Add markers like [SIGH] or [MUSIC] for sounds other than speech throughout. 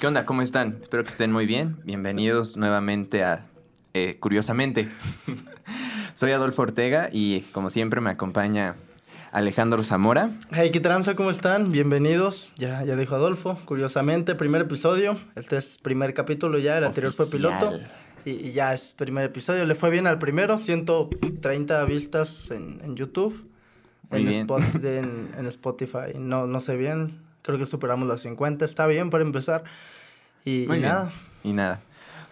¿Qué onda? ¿Cómo están? Espero que estén muy bien. Bienvenidos nuevamente a eh, Curiosamente. [LAUGHS] Soy Adolfo Ortega y como siempre me acompaña Alejandro Zamora. Hey, ¿qué tranza? ¿Cómo están? Bienvenidos. Ya, ya dijo Adolfo. Curiosamente, primer episodio. Este es primer capítulo ya, el anterior fue piloto. Y, y, ya es primer episodio. Le fue bien al primero, 130 vistas en, en YouTube. En, Spot, [LAUGHS] en, en, Spotify. No, no sé bien. Creo que superamos las 50. Está bien para empezar. Y, y nada. Y nada.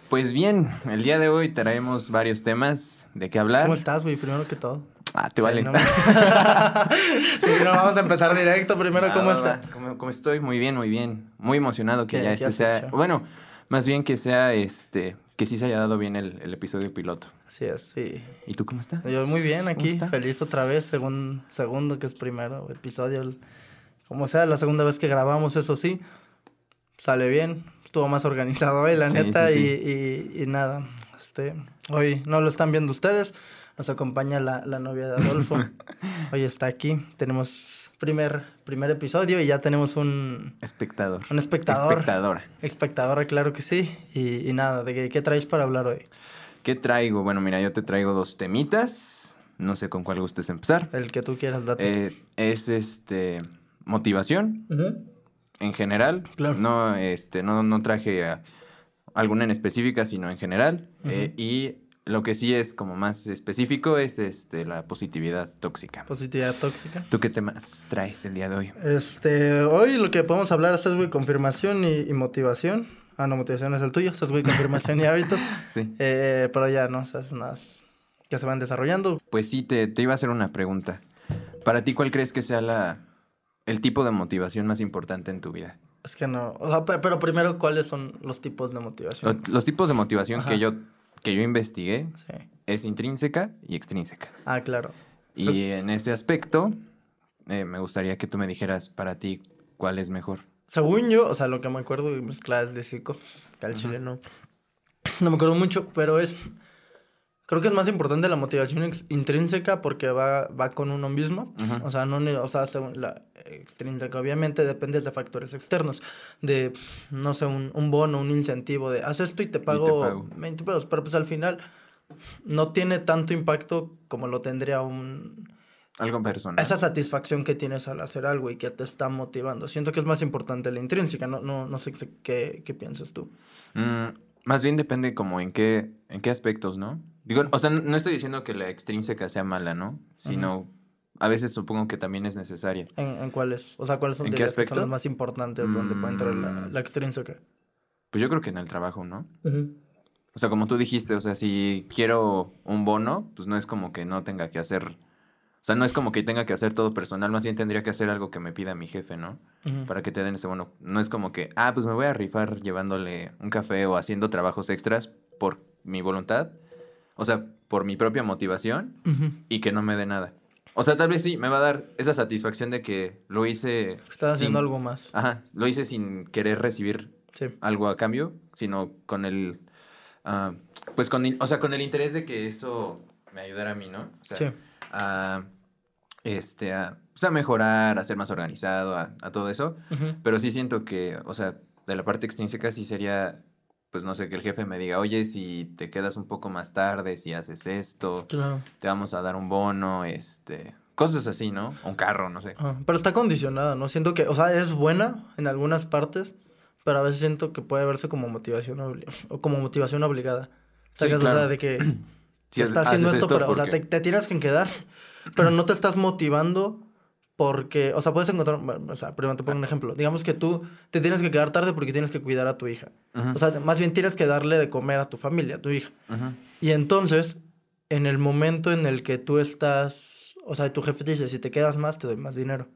Pues bien, el día de hoy traemos varios temas de qué hablar. ¿Cómo estás, güey? Primero que todo. Ah, te vale. No, [LAUGHS] sí, no, vamos a empezar directo. Primero, ¿cómo estás? ¿Cómo, estoy? Muy bien, muy bien. Muy emocionado que ya este sea. Hecho? Bueno, más bien que sea este. Que sí se haya dado bien el, el, episodio piloto. Así es, sí. ¿Y tú cómo estás? Yo muy bien aquí, feliz otra vez, según, segundo que es primero episodio. Como sea, la segunda vez que grabamos, eso sí, sale bien. Estuvo más organizado hoy, la sí, neta, sí, sí. Y, y, y, nada. Este, hoy no lo están viendo ustedes, nos acompaña la, la novia de Adolfo. [LAUGHS] Hoy está aquí. Tenemos primer, primer episodio y ya tenemos un... Espectador. Un espectador. Espectadora. Espectadora, claro que sí. Y, y nada, ¿de qué, qué, traes para hablar hoy? ¿Qué traigo? Bueno, mira, yo te traigo dos temitas. No sé con cuál gustes empezar. El que tú quieras, date. Eh, es este... Motivación. Uh -huh. En general. Claro. No, este, no, no traje a alguna en específica, sino en general. Uh -huh. eh, y lo que sí es como más específico es este la positividad tóxica. Positividad tóxica. ¿Tú qué temas traes el día de hoy? Este, hoy lo que podemos hablar es güey, confirmación y, y, motivación. Ah, no, motivación es el tuyo, es güey, confirmación y [LAUGHS] hábitos. Sí. Eh, pero ya, ¿no? O sea, unas que se van desarrollando. Pues sí, te, te iba a hacer una pregunta. Para ti, ¿cuál crees que sea la, el tipo de motivación más importante en tu vida? Es que no. O sea, pero primero, ¿cuáles son los tipos de motivación? Los, los tipos de motivación Ajá. que yo que yo investigué sí. es intrínseca y extrínseca. Ah, claro. Y Pero... en ese aspecto, eh, me gustaría que tú me dijeras para ti cuál es mejor. Según yo, o sea, lo que me acuerdo de mis clases de psico, que al uh -huh. chile no, no me acuerdo mucho, pero es, creo que es más importante la motivación intrínseca porque va, va con uno mismo, uh -huh. o sea, no, o sea, según la extrínseca, obviamente depende de factores externos, de, no sé, un, un bono, un incentivo de, haz esto y te pago, y te pago. 20 pesos, pero pues al final no tiene tanto impacto como lo tendría un... Algo personal. Esa satisfacción que tienes al hacer algo y que te está motivando. Siento que es más importante la intrínseca, no, no, no sé qué, qué piensas tú. Mm, más bien depende como en qué, en qué aspectos, ¿no? Digo, o sea, no estoy diciendo que la extrínseca sea mala, ¿no? Sino... A veces supongo que también es necesaria. ¿En, en cuáles? O sea, ¿cuáles son, ¿En qué aspecto? son más importantes mm... donde puede entrar la, la, extrínseca? Pues yo creo que en el trabajo, ¿no? O sea, como tú dijiste, o sea, si quiero un bono, pues no es como que no tenga que hacer... O sea, no es como que tenga que hacer todo personal, más bien tendría que hacer algo que me pida mi jefe, ¿no? Uh -huh. Para que te den ese bono. No es como que, ah, pues me voy a rifar llevándole un café o haciendo trabajos extras por mi voluntad. O sea, por mi propia motivación uh -huh. y que no me dé nada. O sea, tal vez sí, me va a dar esa satisfacción de que lo hice. Estás haciendo algo más. Ajá, lo hice sin querer recibir sí. algo a cambio, sino con el. Uh, pues con. O sea, con el interés de que eso me ayudara a mí, ¿no? O sea, sí. A. Este, a, pues a mejorar, a ser más organizado, a, a todo eso. Uh -huh. Pero sí siento que, o sea, de la parte extrínseca sí sería pues no sé, que el jefe me diga, oye, si te quedas un poco más tarde, si haces esto, claro. te vamos a dar un bono, este, cosas así, ¿no? Un carro, no sé. Ah, pero está condicionada, ¿no? Siento que, o sea, es buena en algunas partes, pero a veces siento que puede verse como motivación o como motivación obligada. O sea, sí, claro. o sea de que [CLEARS THROAT] si estás haciendo esto, esto pero, o sea, te, te tienes que quedar, pero no te estás motivando porque, o sea, puedes encontrar, o sea, primero te pongo un ejemplo. Digamos que tú te tienes que quedar tarde porque tienes que cuidar a tu hija. Uh -huh. O sea, más bien tienes que darle de comer a tu familia, a tu hija. Uh -huh. Y entonces, en el momento en el que tú estás, o sea, tu jefe te dice, si te quedas más, te doy más dinero.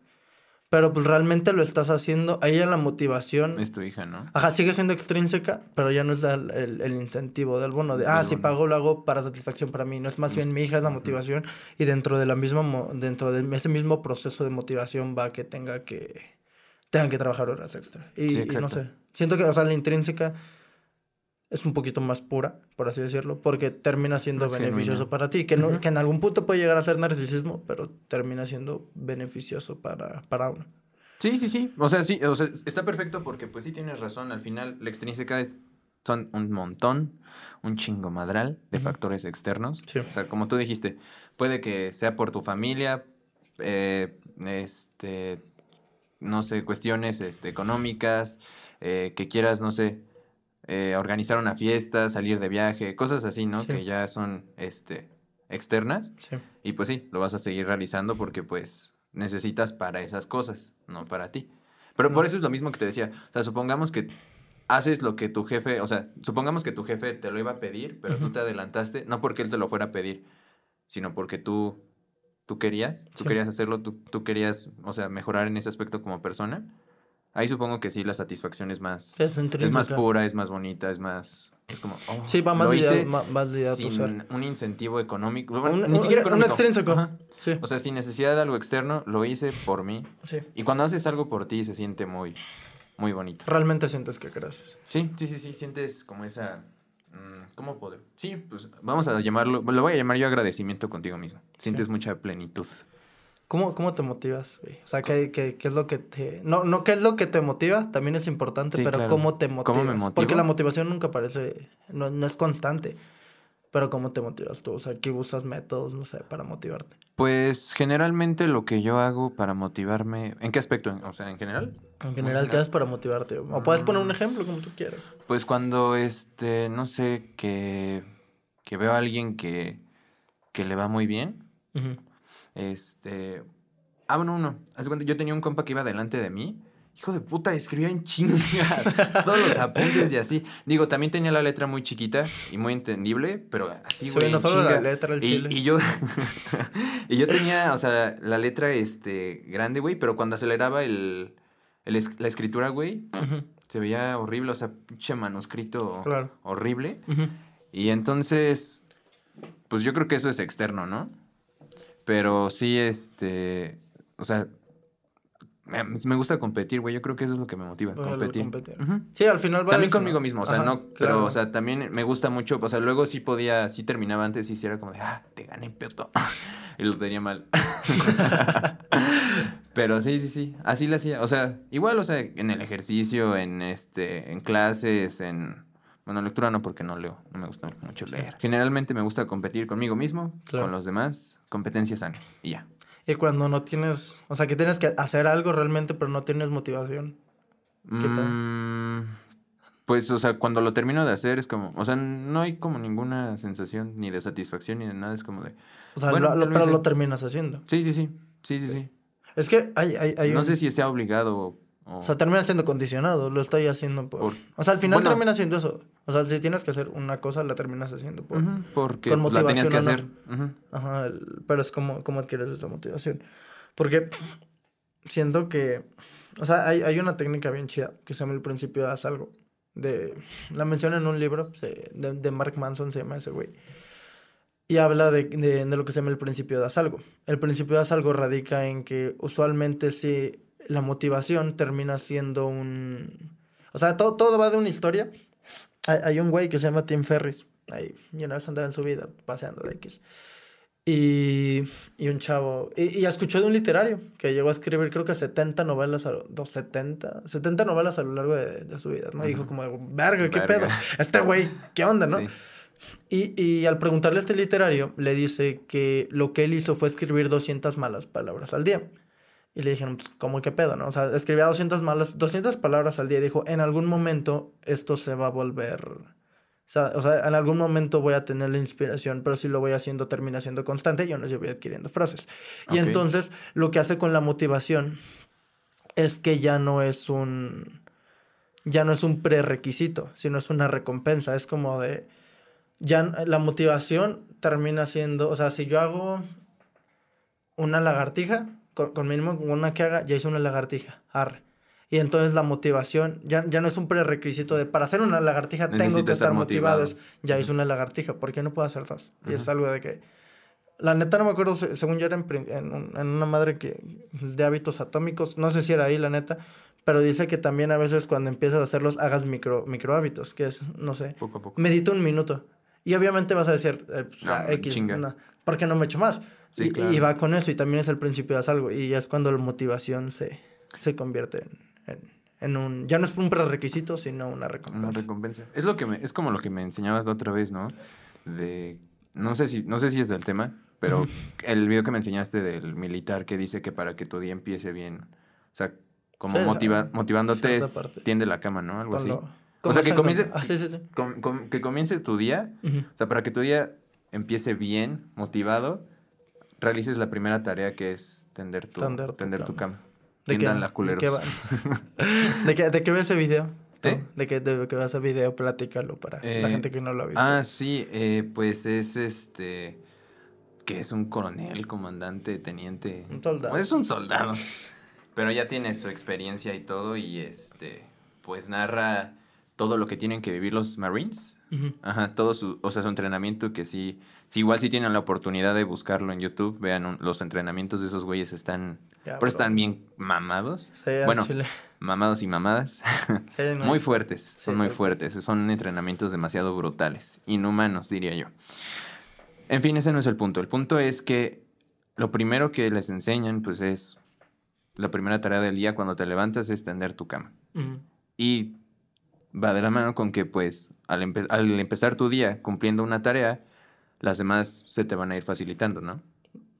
Pero pues realmente lo estás haciendo, ahí ya la motivación... Es tu hija, ¿no? Ajá, sigue siendo extrínseca, pero ya no es el, el, el incentivo del bono, de, ah, si pago lo hago para satisfacción para mí, no es más bien mi hija es la motivación y dentro de la misma, dentro de ese mismo proceso de motivación va que tenga que, tengan que trabajar horas extra. Y, sí, y no sé, siento que, o sea, la intrínseca es un poquito más pura, por así decirlo, porque termina siendo más beneficioso para ti, que, no, uh -huh. que en algún punto puede llegar a ser narcisismo, pero termina siendo beneficioso para, para uno. Sí, sí, sí. O sea, sí, o sea, está perfecto porque pues sí tienes razón. Al final, la extrínseca es, son un montón, un chingo madral de factores externos. Sí. O sea, como tú dijiste, puede que sea por tu familia, eh, este, no sé, cuestiones este, económicas, eh, que quieras, no sé, eh, organizar una fiesta, salir de viaje, cosas así, ¿no? Sí. Que ya son, este, externas. Sí. Y pues sí, lo vas a seguir realizando porque pues necesitas para esas cosas, no para ti. Pero por Mm. eso es lo mismo que te decía. O sea, supongamos que haces lo que tu jefe, o sea, supongamos que tu jefe te lo iba a pedir, pero tú Ujú. te adelantaste, no porque él te lo fuera a pedir, sino porque tú, tú querías, tú Sí. querías hacerlo, tú, tú querías, o sea, mejorar en ese aspecto como persona. Ahí supongo que sí, la satisfacción es más, Es es más pura, es más bonita, es más, es como, oh, Sí, va más ma- más sin ser. un incentivo económico, Un, bueno, un- ni siquiera un económico. Ajá. Sí. O sea, sin necesidad de algo externo, lo hice por mí. sí. Y cuando haces algo por ti, se siente muy, muy bonito. Realmente sientes que creces. Sí, sí, sí, sí, sientes como esa... mm, ¿Cómo poder? Sí, pues vamos a llamarlo, lo voy a llamar yo agradecimiento contigo mismo. Sientes mucha plenitud. ¿Cómo, cómo te motivas, güey? O sea, ¿qué, qué, qué es lo que te... No, no qué es lo que te motiva, también es importante, Sí, pero claro. ¿cómo te ¿Cómo motivas? me motivo? Porque la motivación nunca parece... No, no es constante. Pero ¿cómo te motivas tú? O sea, ¿qué usas métodos, no sé, para motivarte? Pues generalmente lo que yo hago para motivarme... ¿En qué aspecto? O sea, en general. En general, ¿qué haces para motivarte? O puedes poner un ejemplo, como tú quieras. Pues cuando, este, no sé, que, que veo a alguien que, que le va muy bien, Ujú. Este... Ah, bueno, uno. Yo tenía un compa que iba delante de mí. Hijo de puta, escribía en chinga [LAUGHS] todos los apuntes y así. Digo, también tenía la letra muy chiquita y muy entendible, pero así, Sí, güey, no en solo la letra, el y, chile. y yo [LAUGHS] y yo tenía, o sea, la letra este grande, güey, pero cuando aceleraba el, el la escritura, güey, se veía horrible, o sea, pinche manuscrito Claro. horrible. Y entonces, pues yo creo que eso es externo, ¿no? Pero sí, este, o sea, me, gusta competir, güey. Yo creo que eso es lo que me motiva, competir. competir. Ujú. Sí, al final También conmigo ¿no? mismo, o sea, Ajá, no, pero, o sea, también me gusta mucho, o sea, luego sí podía, sí terminaba antes y sí era como de, ah, te gané, peto. [LAUGHS] y lo tenía mal. [LAUGHS] pero sí, sí, sí, así lo hacía, o sea, igual, o sea, en el ejercicio, en este, en clases, en, bueno, lectura no, porque no leo, no me gusta mucho leer. Generalmente me gusta competir conmigo mismo, Claro. con los demás, competencia sana, y ya. Y cuando no tienes, o sea, que tienes que hacer algo realmente, pero no tienes motivación. ¿Qué? Mm, pues, o sea, cuando lo termino de hacer es como, o sea, no hay como ninguna sensación ni de satisfacción ni de nada, es como de, O sea, Bueno, lo- pero lo terminas haciendo. sí, sí, sí, sí, sí, sí. Es que hay, hay, hay No un- sé si sea obligado o... O sea, termina siendo condicionado, lo estoy haciendo por... Por- O sea, al final Bueno. termina siendo eso. O sea, si tienes que hacer una cosa, la terminas haciendo por... Porque con pues, la tenías que hacer. motivación Ujú. Ajá, pero es como, cómo adquieres esa motivación. Porque pff, siento que... O sea, hay, hay una técnica bien chida que se llama el principio de haz algo. De, la menciona en un libro se- de, de Mark Manson, se llama ese güey. Y habla de, de, de lo que se llama el principio de haz algo. El principio de haz algo radica en que usualmente si la motivación termina siendo un... O sea, todo, todo va de una historia. Hay, hay un güey que se llama Tim Ferris. Ahí, y una vez andaba en su vida paseando de X. Y, y un chavo. Y, y escuchó de un literario que llegó a escribir, creo que 70 novelas, a, lo- dos, 70, 70 novelas a lo largo de, de su vida, ¿no? Y dijo como, verga, ¿qué Verga. pedo? Este güey, ¿qué onda, no? Sí. Y, y al preguntarle a este literario, le dice que lo que él hizo fue escribir 200 malas palabras al día. Y le dijeron, pues, ¿cómo qué pedo, no? O sea, escribía 200 malas, 200 palabras al día. Y dijo, en algún momento esto se va a volver... O sea, o sea, en algún momento voy a tener la inspiración, pero si lo voy haciendo, termina siendo constante, yo no sé, voy adquiriendo frases. Y Ok. entonces, lo que hace con la motivación es que ya no es un... Ya no es un prerequisito, sino es una recompensa. Es como de ya la motivación termina siendo, o sea, si yo hago una lagartija, con, con mínimo una que haga, ya hice una lagartija, arre. Y entonces la motivación ya, ya no es un prerequisito de para hacer una lagartija tengo que estar estar motivado, motivado. es ya hice una lagartija, ¿por qué no puedo hacer dos? Y es algo de que la neta no me acuerdo, se- según yo era en, en, en una madre que de hábitos atómicos, no sé si era ahí la neta, pero dice que también a veces cuando empiezas a hacerlos hagas micro, micro hábitos, que es, no sé, Poco a poco. medita un minuto. Y obviamente vas a decir, eh, pues, No, ah, X, no, ¿por qué no me echo más? Sí, y, claro. y va con eso, y también es el principio de algo, y ya es cuando la motivación se, se convierte en, en, un... Ya no es un prerequisito, sino una recompensa. Una recompensa. Es, lo que me, es como lo que me enseñabas la otra vez, ¿no? De... No sé si, no sé si es del tema, pero el video que me enseñaste del militar que dice que para que tu día empiece bien, o sea, como motiva, motivándote es, tiende la cama, ¿no? Algo así. O sea, que comience, ah, sí, sí, sí. que comience tu día, o sea, para que tu día empiece bien, motivado, realices la primera tarea que es tender tu, tender tu, cama. ¿De qué, la culeros. [LAUGHS] ¿De qué, ¿De qué ves ese video? ¿Eh? ¿De qué, de qué ese video? Platícalo para la eh, gente que no lo ha visto. Ah, sí, eh, pues es este que es un coronel, comandante, teniente. Un soldado. Es un soldado. [LAUGHS] Pero ya tiene su experiencia y todo y este pues narra todo lo que tienen que vivir los Marines. Ajá, todo su, o sea, su entrenamiento que sí, sí, igual si tienen la oportunidad de buscarlo en YouTube, vean los entrenamientos de esos güeyes están, pero están bien mamados. Sí, bueno, mamados y mamadas. [LAUGHS] muy fuertes, son muy fuertes, son entrenamientos demasiado brutales, inhumanos diría yo. En fin, ese no es el punto. El punto es que lo primero que les enseñan, pues es la primera tarea del día cuando te levantas es tender tu cama. Y va de la mano con que, pues, al, empezar tu día cumpliendo una tarea, las demás se te van a ir facilitando, ¿no?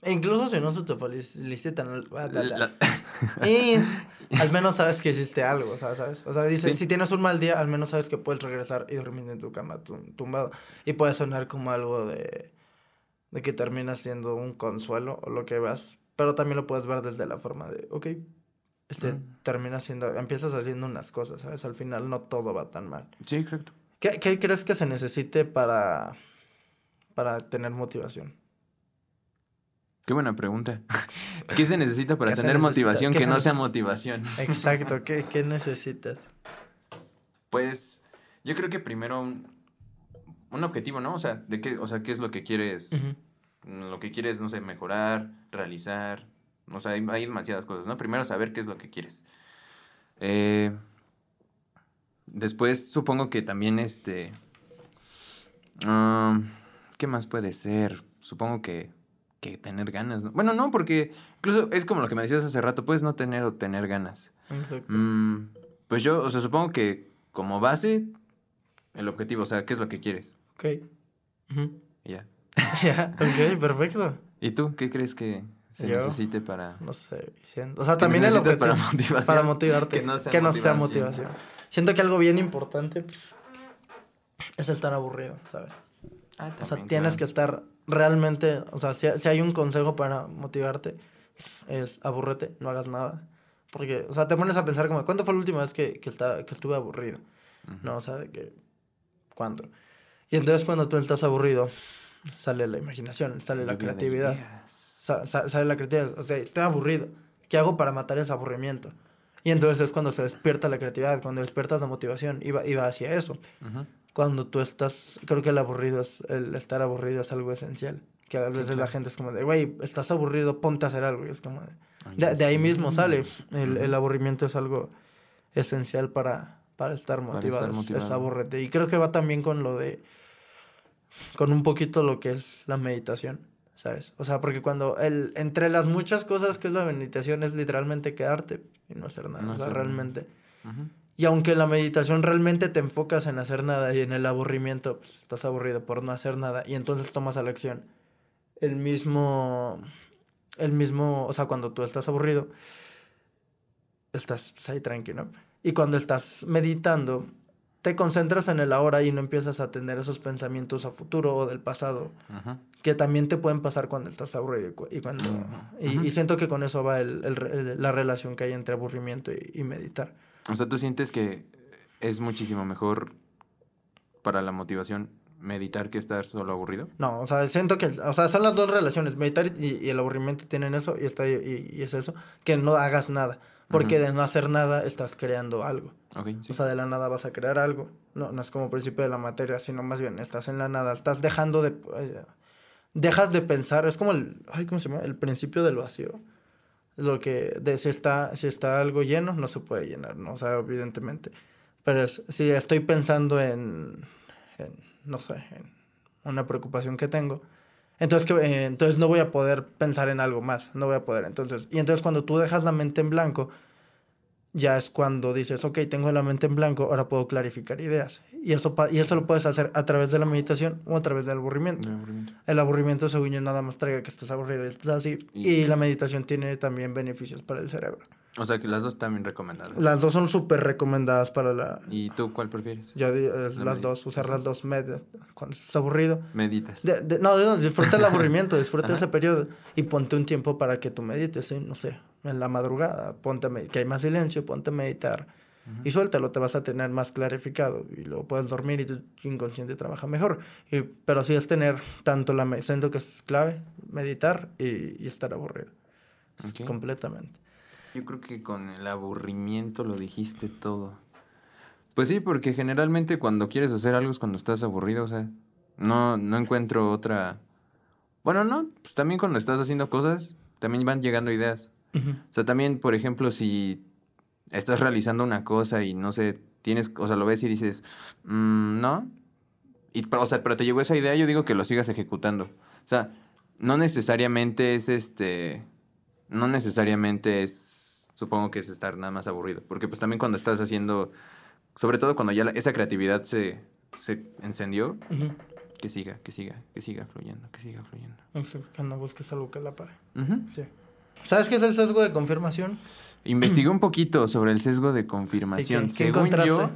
E incluso si no se te felicitan, [LAUGHS] y al menos sabes que hiciste algo, ¿sabes? O sea, dice, si tienes un mal día, al menos sabes que puedes regresar y dormir en tu cama tumbado. Y puede sonar como algo de, de que termina siendo un consuelo o lo que veas. Pero también lo puedes ver desde la forma de, ok, este, termina siendo, empiezas haciendo unas cosas, ¿sabes? Al final no todo va tan mal. Sí, exacto. ¿Qué, qué crees que se necesite para, para tener motivación? Qué buena pregunta. [LAUGHS] ¿Qué se necesita para tener motivación que no sea motivación? [LAUGHS] Exacto, ¿Qué, ¿qué, necesitas? Pues yo creo que primero un, un, objetivo, ¿no? O sea, de qué, o sea, ¿qué es lo que quieres? Lo que quieres, no sé, mejorar, realizar, o sea, hay, demasiadas cosas, ¿no? Primero saber qué es lo que quieres. Eh, después supongo que también este... Um, ¿Qué más puede ser? Supongo que, que tener ganas, ¿no? Bueno, no, porque incluso es como lo que me decías hace rato, puedes no tener o tener ganas. Exacto. Mm, pues yo, o sea, supongo que como base, el objetivo, o sea, ¿qué es lo que quieres? Ok. Ya. [LAUGHS] Ya, ok, perfecto. ¿Y tú qué crees que, se necesite para... No sé, o sea, también es lo que... Para, motivación, para motivarte. Que no sea, que no sea motivación. Siento que algo bien importante pues, es estar aburrido, ¿sabes? Ah, o sea, tienes que estar realmente, o sea, si, si, hay un consejo para motivarte, es aburrete, no hagas nada. Porque, o sea, te pones a pensar como, ¿cuándo fue la última vez que, que, está, que estuve aburrido? No, o sea, de que, ¿cuándo? Y entonces cuando tú estás aburrido, sale la imaginación, sale la creatividad sale la creatividad. O sea, estoy aburrido. ¿Qué hago para matar ese aburrimiento? Y entonces es cuando se despierta la creatividad, cuando despiertas la motivación, iba, iba hacia eso. Cuando tú estás, creo que el aburrido es, el estar aburrido es algo esencial. Que a veces la gente es como de, güey, estás aburrido, ponte a hacer algo. Y es como de, de, ahí mismo sale. El, el, aburrimiento es algo esencial para, para estar motivado. Para estar motivado. Es, Y creo que va también con lo de, con un poquito lo que es la meditación. ¿Sabes? O sea, porque cuando el, entre las muchas cosas que es la meditación es literalmente quedarte y no hacer nada, o sea, realmente. Y aunque la meditación realmente te enfocas en hacer nada y en el aburrimiento, pues estás aburrido por no hacer nada y entonces tomas a la acción. El mismo, el mismo, o sea, cuando tú estás aburrido, estás pues, ahí tranquilo. Y cuando estás meditando, te concentras en el ahora y no empiezas a tener esos pensamientos a futuro o del pasado, que también te pueden pasar cuando estás aburrido y cuando... y, siento que con eso va el, el, la relación que hay entre aburrimiento y, meditar. O sea, ¿tú sientes que es muchísimo mejor para la motivación meditar que estar solo aburrido? No, o sea, siento que, o sea, son las dos relaciones, meditar y, el aburrimiento tienen eso y, está, y, y es eso, que no hagas nada. Porque de no hacer nada estás creando algo. O sea, de la nada vas a crear algo. No, no es como principio de la materia, sino más bien estás en la nada. Estás dejando de... Eh, dejas de pensar. Es como el... Ay, ¿cómo se llama? El principio del vacío. Lo que... De, si, está, si está algo lleno, no se puede llenar, ¿no? O sea, evidentemente. Pero si estoy pensando en, en... No sé, en una preocupación que tengo entonces, que, eh, entonces no voy a poder pensar en algo más, no voy a poder. Entonces, y entonces cuando tú dejas la mente en blanco, ya es cuando dices, ok, tengo la mente en blanco, ahora puedo clarificar ideas. Y eso, y eso lo puedes hacer a través de la meditación o a través del aburrimiento. El aburrimiento, según yo, nada más traiga que estés aburrido y estés así. Y- Y la meditación tiene también beneficios para el cerebro. O sea que las dos también recomendadas. Las dos son súper recomendadas para la... ¿Y tú cuál prefieres? Yo La las dos, usar las dos med- cuando estés aburrido. Meditas. De- de- no, no, disfruta el [LAUGHS] aburrimiento, disfruta ese periodo y ponte un tiempo para que tú medites, ¿sí? no sé, en la madrugada, ponte a que hay más silencio, ponte a meditar y suéltalo, te vas a tener más clarificado y luego puedes dormir y tu inconsciente trabaja mejor. Y, pero sí es tener tanto la siento que es clave, meditar y, y estar aburrido. Ok. Completamente. Yo creo que con el aburrimiento lo dijiste todo. Pues sí, porque generalmente cuando quieres hacer algo es cuando estás aburrido, o sea, no, no encuentro otra... Bueno, no, pues también cuando estás haciendo cosas, también van llegando ideas. O sea, también, por ejemplo, si estás realizando una cosa y no sé, tienes, o sea, lo ves y dices, "Mm, no. Y, o sea, pero te llegó esa idea, yo digo que lo sigas ejecutando. O sea, no necesariamente es este. No necesariamente es. Supongo que es estar nada más aburrido. Porque pues también cuando estás haciendo. Sobre todo cuando ya la- esa creatividad se, se encendió, Ujú. que siga, que siga, que siga fluyendo, que siga fluyendo. Eso, Cuando busques algo que la pare. Ujú. Sí. ¿Sabes qué es el sesgo de confirmación? Investigué [CLEARS THROAT] un poquito sobre el sesgo de ¿Y confirmación. qué- qué Según encontraste? yo,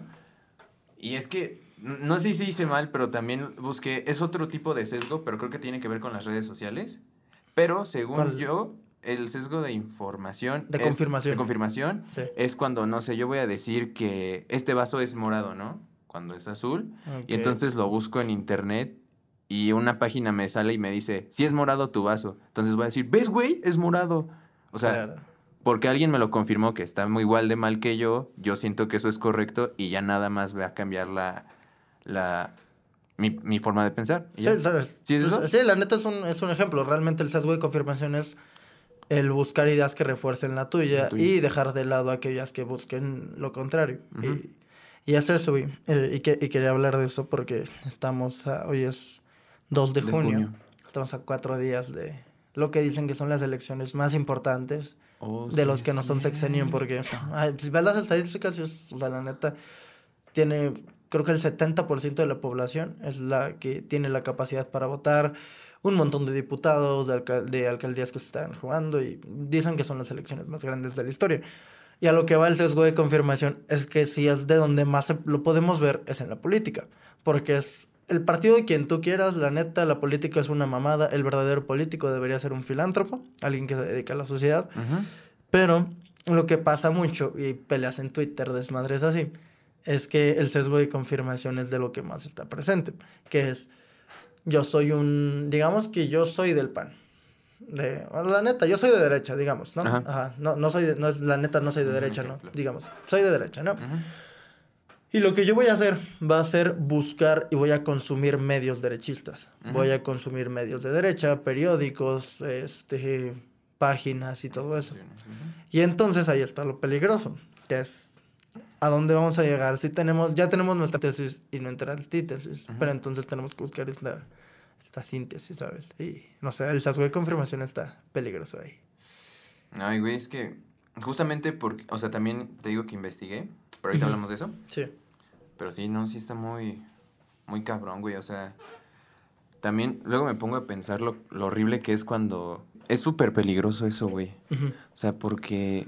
y es que no sé si hice mal, pero también busqué, es otro tipo de sesgo, pero creo que tiene que ver con las redes sociales. Pero según ¿Cuál? yo, el sesgo de información. De es- confirmación. De confirmación Sí. es cuando, no sé, yo voy a decir que este vaso es morado, ¿no? Cuando es azul. Y entonces lo busco en internet y una página me sale y me dice, si es morado tu vaso. Entonces voy a decir, ¿ves, güey? Es morado. O sea, Claro. porque alguien me lo confirmó que está muy igual de mal que yo, yo siento que eso es correcto y ya nada más voy a cambiar la, la mi, mi forma de pensar. Sí. ¿Sí es eso? sí, la neta es un, es un ejemplo. Realmente el sesgo de confirmación es el buscar ideas que refuercen la tuya, La tuya. y dejar de lado aquellas que busquen lo contrario. Y, y es eso, güey. Eh, y, que, y quería hablar de eso porque estamos, a- hoy es 2 de, De junio. junio. Estamos a cuatro días de lo que dicen que son las elecciones más importantes Oh, de sí, los que no son sexenio, porque ay, si ves las estadísticas, es- o sea, la neta, tiene, creo que el 70% de la población es la que tiene la capacidad para votar, un montón de diputados, de, alcal- de alcaldías que se están jugando y dicen que son las elecciones más grandes de la historia. Y a lo que va el sesgo de confirmación es que si es de donde más lo podemos ver es en la política, porque es el partido de quien tú quieras, la neta, la política es una mamada, el verdadero político debería ser un filántropo, alguien que se dedica a la sociedad, pero lo que pasa mucho, y peleas en Twitter, desmadres así, es que el sesgo de confirmación es de lo que más está presente, que es, yo soy un, digamos que yo soy del PAN. De, la neta, yo soy de derecha, digamos, ¿no? Ajá. Ajá. No, no soy, de- no es, la neta no soy de derecha, ¿no? claro. Digamos, soy de derecha, ¿no? Y lo que yo voy a hacer va a ser buscar y voy a consumir medios derechistas. Voy a consumir medios de derecha, periódicos, este, páginas y todo eso. Y entonces ahí está lo peligroso, que es a dónde vamos a llegar. Si tenemos, ya tenemos nuestra tesis y nuestra antítesis, Ujú. pero entonces tenemos que buscar esta, esta síntesis, ¿sabes? Y no sé, el sesgo de confirmación está peligroso ahí. Ay, güey, es que justamente porque, o sea, también te digo que investigué, pero ahorita Ujú. hablamos de eso. Sí. Pero sí, no, sí está muy, muy cabrón, güey. O sea, también luego me pongo a pensar lo, lo horrible que es cuando... Es súper peligroso eso, güey. O sea, porque...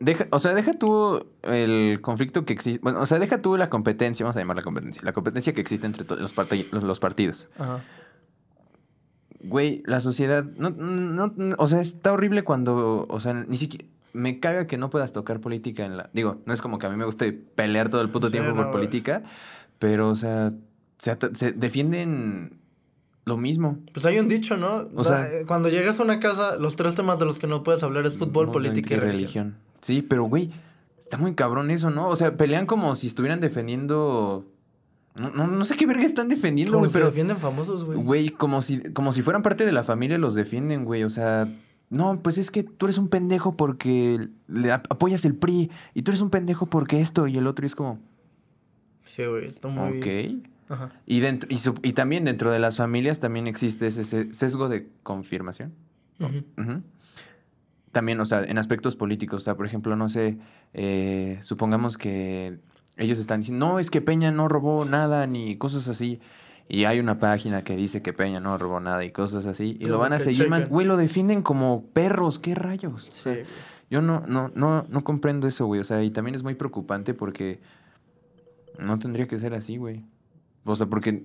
Deja, o sea, deja tú el conflicto que existe... Bueno, o sea, deja tú la competencia, vamos a llamar la competencia. La competencia que existe entre los, parti- los, los partidos. Ajá. Güey, la sociedad... No, no, no, o sea, está horrible cuando... O sea, ni siquiera... Me caga que no puedas tocar política en la... Digo, no es como que a mí me guste pelear todo el puto Sí, tiempo no, por güey. política, pero, o sea, se, se defienden lo mismo. Pues hay un dicho, ¿no? O sea- Da- cuando llegas a una casa, los tres temas de los que no puedes hablar es fútbol, No, política y religión. Sí, pero, güey, está muy cabrón eso, ¿no? O sea, pelean como si estuvieran defendiendo... No, no, no sé qué verga están defendiendo, Como güey, se pero... defienden famosos, güey. Güey, como si, como si fueran parte de la familia los defienden, güey. O sea, no, pues es que tú eres un pendejo porque le ap- apoyas el PRI y tú eres un pendejo porque esto y el otro y es como, Sí, güey, está muy... ok. Ajá. Y, dentro, y, su- y también dentro de las familias también existe ese se- sesgo de confirmación. Ujú. Ujú. También, o sea, en aspectos políticos, o sea, por ejemplo, no sé, eh, supongamos que ellos están diciendo, no, es que Peña no robó nada ni cosas así. Y hay una página que dice que Peña no robó nada y cosas así. Y lo van a seguir, man. Güey, lo defienden como perros, qué rayos. Sí. yo no, no, no, no comprendo eso, güey. O sea, y también es muy preocupante porque no tendría que ser así, güey. O sea, porque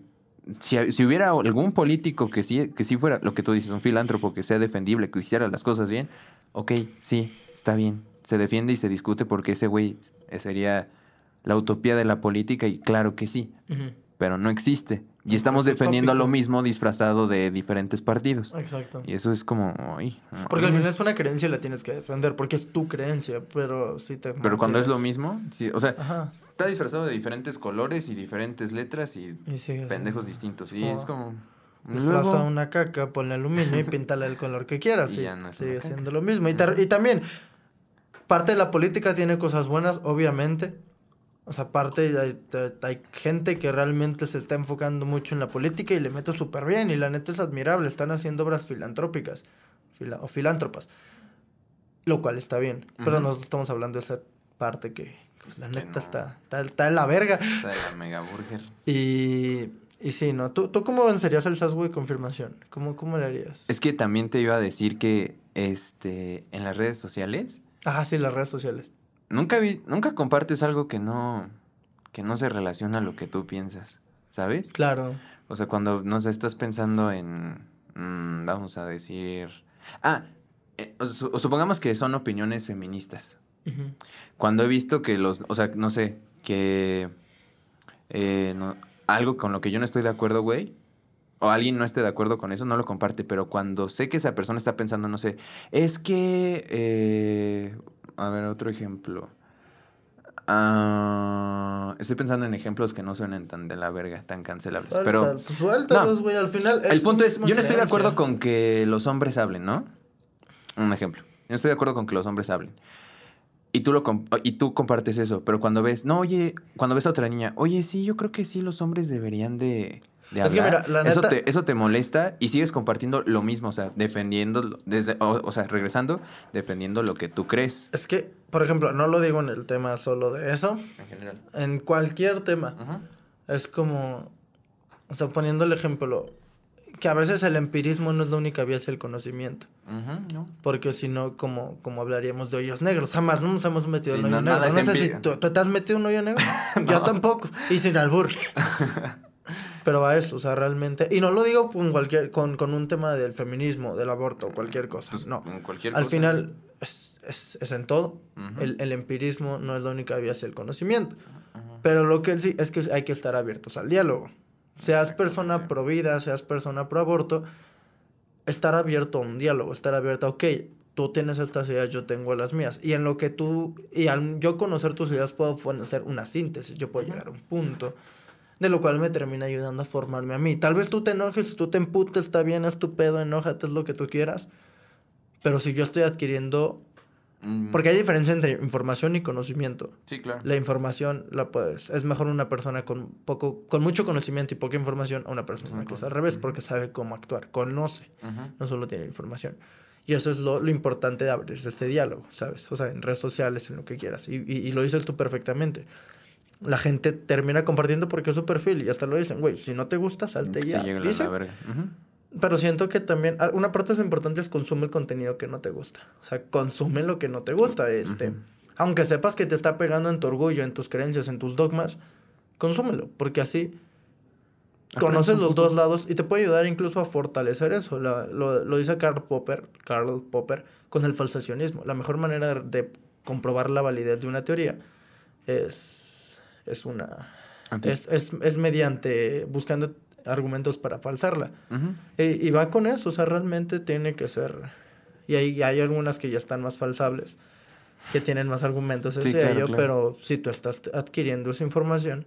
si, si, hubiera algún político que sí, que sí fuera lo que tú dices, un filántropo que sea defendible, que hiciera las cosas bien, ok, sí, está bien. Se defiende y se discute porque ese güey sería la utopía de la política y claro que sí, pero no existe. Y estamos defendiendo lo mismo disfrazado de diferentes partidos. Exacto. Y eso es como... porque al final es una creencia y la tienes que defender, porque es tu creencia, pero sí te... Pero cuando es lo mismo, sí, o sea, está disfrazado de diferentes colores y diferentes letras y, pendejos distintos. Y es como... Disfraza una caca, ponle aluminio y píntale el color que quieras. [LAUGHS] Y, sigue siendo lo mismo. Y, y también, parte de la política tiene cosas buenas, obviamente o sea, aparte hay, gente que realmente se está enfocando mucho en la política y le mete súper bien y la neta es admirable. Están haciendo obras filantrópicas o filántropas, lo cual está bien. Pero nosotros estamos hablando de esa parte que pues, la neta está, está, en la verga. Está en la mega burger. Y, y sí, ¿no? ¿Tú, ¿Tú cómo vencerías el sesgo de confirmación? ¿Cómo, ¿Cómo le harías? Es que también te iba a decir que este en las redes sociales... Ajá, sí, las redes sociales nunca vi, nunca compartes algo que no, que no se relaciona a lo que tú piensas, ¿sabes? Claro. O sea, cuando, no sé, estás pensando en, mm, vamos a decir, ah, eh, o, supongamos que son opiniones feministas. Cuando he visto que los, o sea, no sé, que eh, algo con lo que yo no estoy de acuerdo, güey, o alguien no esté de acuerdo con eso, no lo comparte, pero cuando sé que esa persona está pensando, no sé, es que eh, a ver, otro ejemplo. Ah, estoy pensando en ejemplos que no suenen tan de la verga, tan cancelables. pero. Pues suéltalos, güey, al final. el punto es: yo no estoy de acuerdo con que los hombres hablen, ¿no? Un ejemplo. Yo no estoy de acuerdo con que los hombres hablen. Y tú, lo y tú compartes eso, pero cuando ves, no, oye, cuando ves a otra niña, oye, sí, yo creo que sí, los hombres deberían de, es que mira, la neta... eso, te, eso te molesta y sigues compartiendo lo mismo, o sea, defendiendo, desde, o, sea, regresando, defendiendo lo que tú crees. Es que, por ejemplo, no lo digo en el tema solo de eso. En general. En cualquier tema. Es como, o sea, poniendo el ejemplo, que a veces el empirismo no es la única vía hacia el conocimiento. no. Porque si no, como, como hablaríamos de hoyos negros. Jamás no nos hemos metido en un hoyo negro. No sé si tú, te has metido en un hoyo negro. [LAUGHS] Yo tampoco. Y sin albur. [LAUGHS] Pero a eso, o sea, realmente. Y no lo digo con cualquier, con, con un tema del feminismo, del aborto, cualquier cosa. Pues, no. Cualquier Al final, es, es, es, en todo. el, el, empirismo no es la única vía hacia el conocimiento. Pero lo que sí es que hay que estar abiertos al diálogo. Seas persona pro vida, seas persona pro aborto, estar abierto a un diálogo, estar abierto a, ok, tú tienes estas ideas, yo tengo las mías. Y en lo que tú, y al yo conocer tus ideas, puedo hacer una síntesis, yo puedo llegar a un punto de lo cual me termina ayudando a formarme a mí. Tal vez tú te enojes, tú te emputes, está bien, es tu pedo, enójate, es lo que tú quieras. Pero si yo estoy adquiriendo... Mm. Porque hay diferencia entre información y conocimiento. Sí, claro. La información la puedes... Es mejor una persona con, poco, con mucho conocimiento y poca información a una persona que es al revés, porque sabe cómo actuar, conoce, no solo tiene información. Y eso es lo, lo, importante de abrirse este diálogo, ¿sabes? O sea, en redes sociales, en lo que quieras. Y, y, y lo dices tú perfectamente la gente termina compartiendo porque es su perfil y hasta lo dicen, güey, si no te gusta, salte ya. Pero siento que también, ah, una parte es importante es consume el contenido que no te gusta. O sea, consume lo que no te gusta. Este, Aunque sepas que te está pegando en tu orgullo, en tus creencias, en tus dogmas, consúmelo, porque así conoces los dos lados y te puede ayudar incluso a fortalecer eso. lo, lo, dice Karl Popper, Karl Popper con el falsacionismo. La mejor manera de comprobar la validez de una teoría es es una... Es, es, es, mediante buscando argumentos para falsarla. y, va con eso, o sea, realmente tiene que ser... Y hay, hay algunas que ya están más falsables, que tienen más argumentos ese ello, pero si tú estás adquiriendo esa información,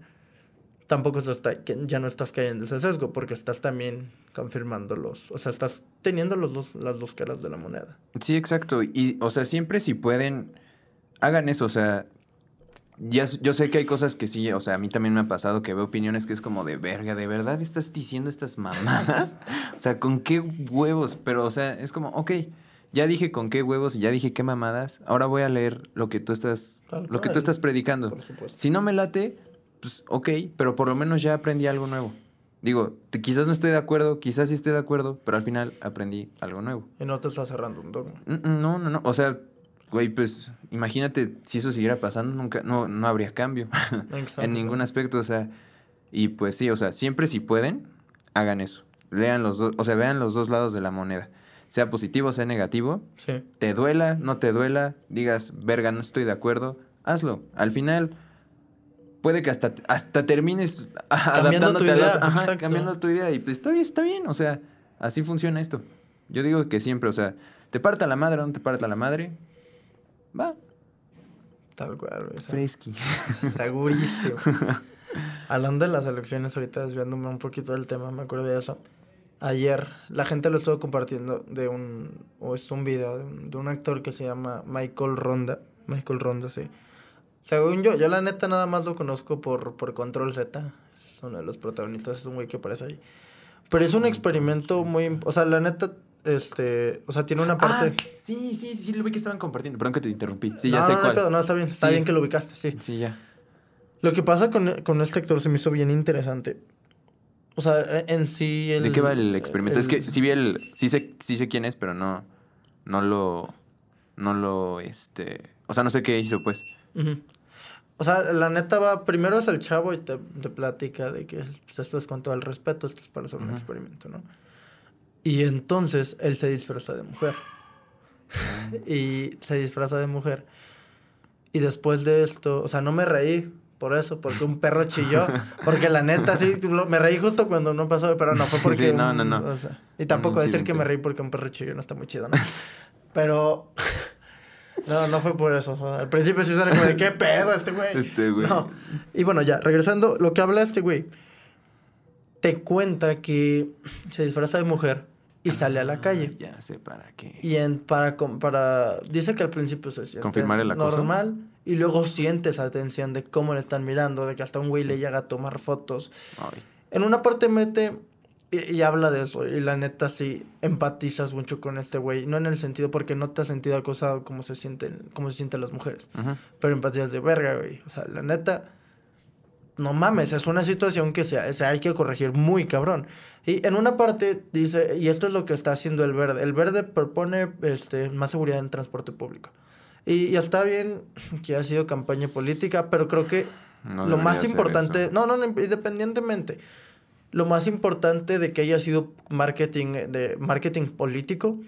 tampoco está, ya no estás cayendo ese sesgo, porque estás también confirmando los, o sea, estás teniendo los dos, las dos caras de la moneda. Sí, exacto. Y, o sea, siempre si pueden, hagan eso, o sea, ya, yo sé que hay cosas que sí, o sea, a mí también me ha pasado que veo opiniones que es como de verga, ¿de verdad estás diciendo estas mamadas? [LAUGHS] o sea, ¿con qué huevos? Pero, o sea, es como, ok, ya dije con qué huevos y ya dije qué mamadas, ahora voy a leer lo que tú estás, lo que tú estás predicando. Por supuesto. Si no me late, pues ok, pero por lo menos ya aprendí algo nuevo. Digo, te- quizás no esté de acuerdo, quizás sí esté de acuerdo, pero al final aprendí algo nuevo. Y no te está cerrando un dogma. Mm, mm, No, no, no. O sea, güey, pues imagínate si eso siguiera pasando, nunca, no, no habría cambio [LAUGHS] en ningún aspecto. O sea, y pues sí, o sea, siempre si pueden, hagan eso. Lean los dos, o sea, vean los dos lados de la moneda. Sea positivo, sea negativo. Sí. Te duela, no te duela, digas, verga, no estoy de acuerdo, hazlo. Al final, puede que hasta, hasta termines a- [LAUGHS] Cambiando tu adaptándote a la idea, otra- ajá, cambiando tu idea. Y pues está bien, está bien. O sea, así funciona esto. Yo digo que siempre, o sea, te parta la madre o no te parta la madre, va, Tal cual, güey. fresqui. [LAUGHS] Segurísimo. Hablando de las elecciones, ahorita desviándome un poquito del tema, me acuerdo de eso. Ayer la gente lo estuvo compartiendo de un, o es un video de un, de un actor que se llama Michael Ronda. Michael Ronda, sí. Según yo, yo la neta nada más lo conozco por, por Control Z. Es uno de los protagonistas, es un güey que aparece ahí. Pero es un experimento muy... O sea, la neta, este... O sea, tiene una parte... Ah, sí, sí, sí, sí, lo vi que estaban compartiendo. Perdón que te interrumpí. Sí, no, ya sé no, no hay cuál. pedo, no, está bien, está Sí. bien que lo ubicaste, sí. Sí, ya. Lo que pasa con, con este actor se me hizo bien interesante. O sea, e- en sí... El, ¿De qué va el experimento? Es que sí vi el. Sí sé, sí sé quién es, pero no. No lo. No lo. Este. O sea, no sé qué hizo, pues. Ujú. O sea, la neta va... Primero es el chavo y te, te platica de que pues, esto es con todo el respeto, esto es para hacer un experimento, ¿no? Y entonces él se disfraza de mujer. [LAUGHS] y se disfraza de mujer. Y después de esto, o sea, no me reí por eso, porque un perro chilló. [LAUGHS] Porque la neta, sí, me reí justo cuando no pasó, pero no fue porque. Sí, no, no, no. o sea, y tampoco Un decir que me reí porque un perro chilló no está muy chido, ¿no? Pero. No, no fue por eso. al principio sí suena como de qué pedo este güey. Este, güey. No. Y bueno, ya, regresando, lo que habla este güey. Te cuenta que se disfraza de mujer y sale a la calle. Ya sé para qué. Y en, para, para... Dice que al principio se siente ¿Confirmar el acoso? normal. Y luego siente esa atención de cómo le están mirando, de que hasta un güey le llega a tomar fotos. Ay. En una parte mete y, y habla de eso. Y la neta sí empatizas mucho con este güey. No en el sentido porque no te has sentido acosado como se sienten, como se sienten las mujeres. Ujú. Pero empatizas de verga, güey. O sea, la neta, no mames, es una situación que se, se hay que corregir muy cabrón. Y en una parte dice, y esto es lo que está haciendo el verde. El verde propone este, más seguridad en transporte público. Y, y está bien [LAUGHS] que ha sido campaña política, pero creo que No lo más importante, eso. no, no, no, independientemente, lo más importante de que haya sido marketing, de marketing político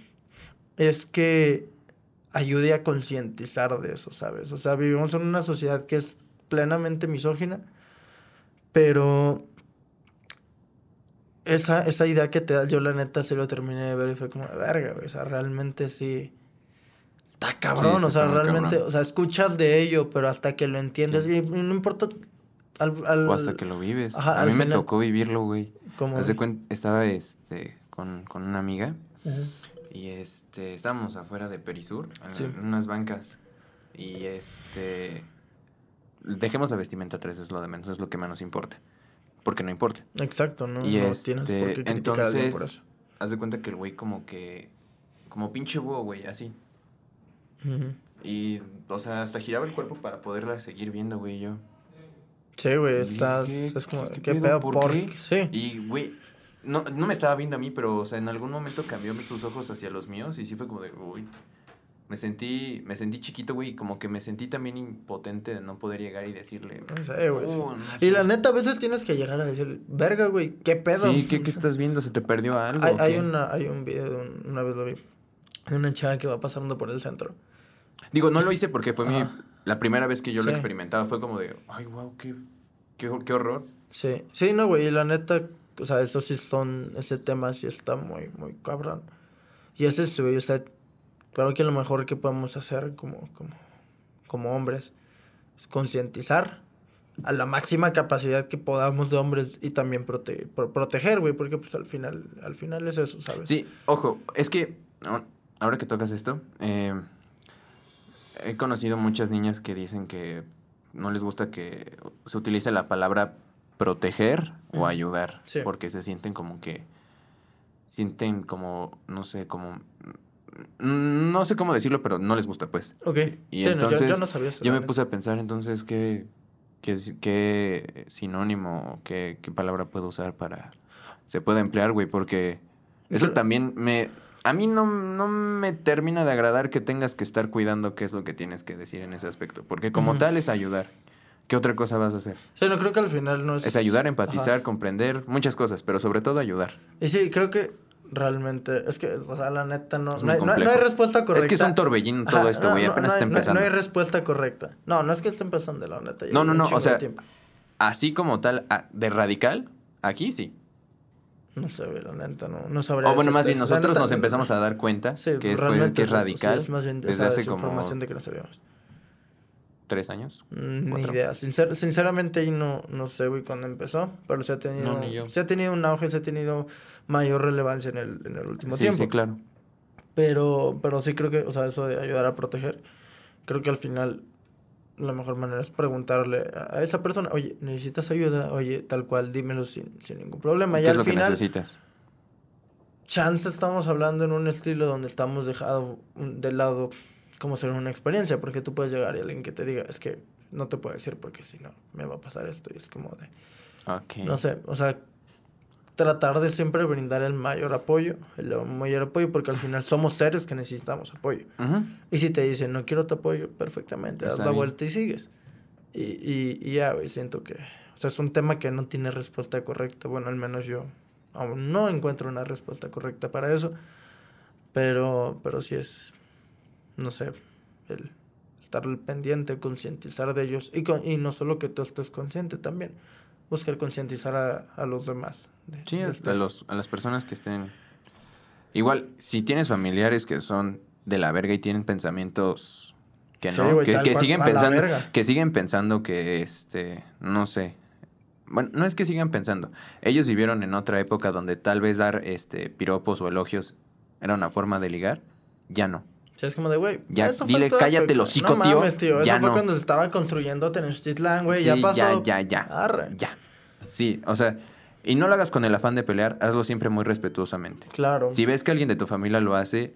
es que ayude a concientizar de eso, ¿sabes? O sea, vivimos en una sociedad que es plenamente misógina, pero esa, esa idea que te da, yo la neta sí lo terminé de ver y fue como, verga, güey, o sea, realmente sí... Está cabrón, Sí, o sea, realmente, cabrón. o sea, escuchas de ello, pero hasta que lo entiendes, y, y no importa, al, al- O hasta que lo vives. Ajá, a mí me tocó vivirlo, güey. como- Haz de cuen- estaba este con, con una amiga y este estábamos afuera de Perisur en, Sí. unas bancas y este dejemos la vestimenta atrás es lo de menos es lo que menos importa porque no importa Exacto, no, y no este, tienes por qué criticar a alguien por entonces eso. haz de cuenta que el güey como que como pinche búho güey así y o sea hasta giraba el cuerpo para poderla seguir viendo güey yo Sí, güey, estás, es como, ¿qué ¿qué, pedo? pedo? ¿Por ¿Por qué? qué? Sí. Y, güey, no, no me estaba viendo a mí, pero, o sea, en algún momento cambió sus ojos hacia los míos y sí fue como de, uy. Me sentí, me sentí chiquito, güey, y como que me sentí también impotente de no poder llegar y decirle. Sí, güey, sí. "Oh, no Y la sé". neta, a veces tienes que llegar a decir, verga, güey, ¿qué pedo? Sí, ¿qué, qué estás viendo? ¿Se te perdió algo? Hay, hay, una, hay un video, de un- una vez lo vi, de una chava que va pasando por el centro. Digo, no lo hice porque fue mi, la primera vez que yo lo Sí. experimentaba. Fue como de, ay, wow, qué, qué, qué horror. Sí, sí, no, güey, y la neta, o sea, eso sí son, ese tema sí está muy, muy cabrón. Y ese es, güey, o sea, creo que lo mejor que podemos hacer como, como, como hombres es concientizar a la máxima capacidad que podamos de hombres y también prote pro- proteger, güey, porque pues al final, al final es eso, ¿sabes? Sí, ojo, es que ahora que tocas esto, eh, he conocido muchas niñas que dicen que no les gusta que se utilice la palabra proteger o ayudar, Sí. porque se sienten como que sienten como, no sé, como no sé cómo decirlo, pero no les gusta, pues. Ok. Y Sí, no, yo- entonces yo, no sabía eso. yo me puse a pensar entonces qué, qué, sinónimo, qué, qué palabra puedo usar para... Se puede emplear, güey, porque eso también me... A mí no, no me termina de agradar que tengas que estar cuidando qué es lo que tienes que decir en ese aspecto, porque como tal es ayudar. ¿Qué otra cosa vas a hacer? Sí, no, creo que al final no es... Es ayudar, empatizar, Ajá. comprender, muchas cosas, pero sobre todo ayudar. Y sí, creo que realmente... Es que, o sea, la neta, no, Es no, hay, no hay- no hay complejo. respuesta correcta. Es que es un torbellino todo Ajá, esto, güey, no, apenas no está empezando. No hay respuesta correcta. No, no es que esté empezando, la neta. No, no, no, o sea. Así como tal, ah, de radical, aquí sí. No sé, la neta, no, no sabría O bueno, más bien nosotros neta, nos empezamos a dar cuenta Sí, que, fue- realmente que es sí, radical es más bien desde hace como información de que no sabíamos. Tres años. Mm, Ni idea. Sincer- sinceramente, ahí no, no sé, güey, cuándo empezó. Pero se ha tenido. No. Se ha tenido un auge, se ha tenido mayor relevancia en el, en el último Sí, tiempo. sí, claro. Pero, pero sí creo que, o sea, eso de ayudar a proteger, creo que al final la mejor manera es preguntarle a esa persona, oye, ¿necesitas ayuda? Oye, tal cual, dímelo sin, sin ningún problema. Y ¿Qué es al lo que final, necesitas? chance estamos hablando en un estilo donde estamos dejado un- de lado como ser una experiencia, porque tú puedes llegar y alguien que te diga, es que no te puedo decir porque si no me va a pasar esto y es como de, Ok. no sé, o sea, tratar de siempre brindar el mayor apoyo, el mayor apoyo porque al final somos seres que necesitamos apoyo. Ujú. Y si te dicen, no quiero tu apoyo, perfectamente, das la bien. vuelta y sigues. Y, y, y ya, güey, siento que, o sea, es un tema que no tiene respuesta correcta, bueno, al menos yo aún no encuentro una respuesta correcta para eso, pero, pero sí es, no sé, el estar pendiente, concientizar de ellos, y, con- y no solo que tú estés consciente también, buscar concientizar a, a los demás. de- Sí, de a, este- a los, a las personas que estén... Igual, si tienes familiares que son de la verga y tienen pensamientos que Sí, no, que, que siguen pensando, que siguen pensando que, este, no sé, bueno, no es que sigan pensando, ellos vivieron en otra época donde tal vez dar, este, piropos o elogios era una forma de ligar, ya no. O sea, es como de, güey, Ya, eso fue dile, tu cállate el hocico, no tío, Mames, tío. Eso ya fue no. cuando se estaba construyendo Tenochtitlán, güey. ya Sí, pasó. Ya, ya, ya. Arre. Ya. Sí, o sea, y no lo hagas con el afán de pelear, hazlo siempre muy respetuosamente. Claro. Si ves que alguien de tu familia lo hace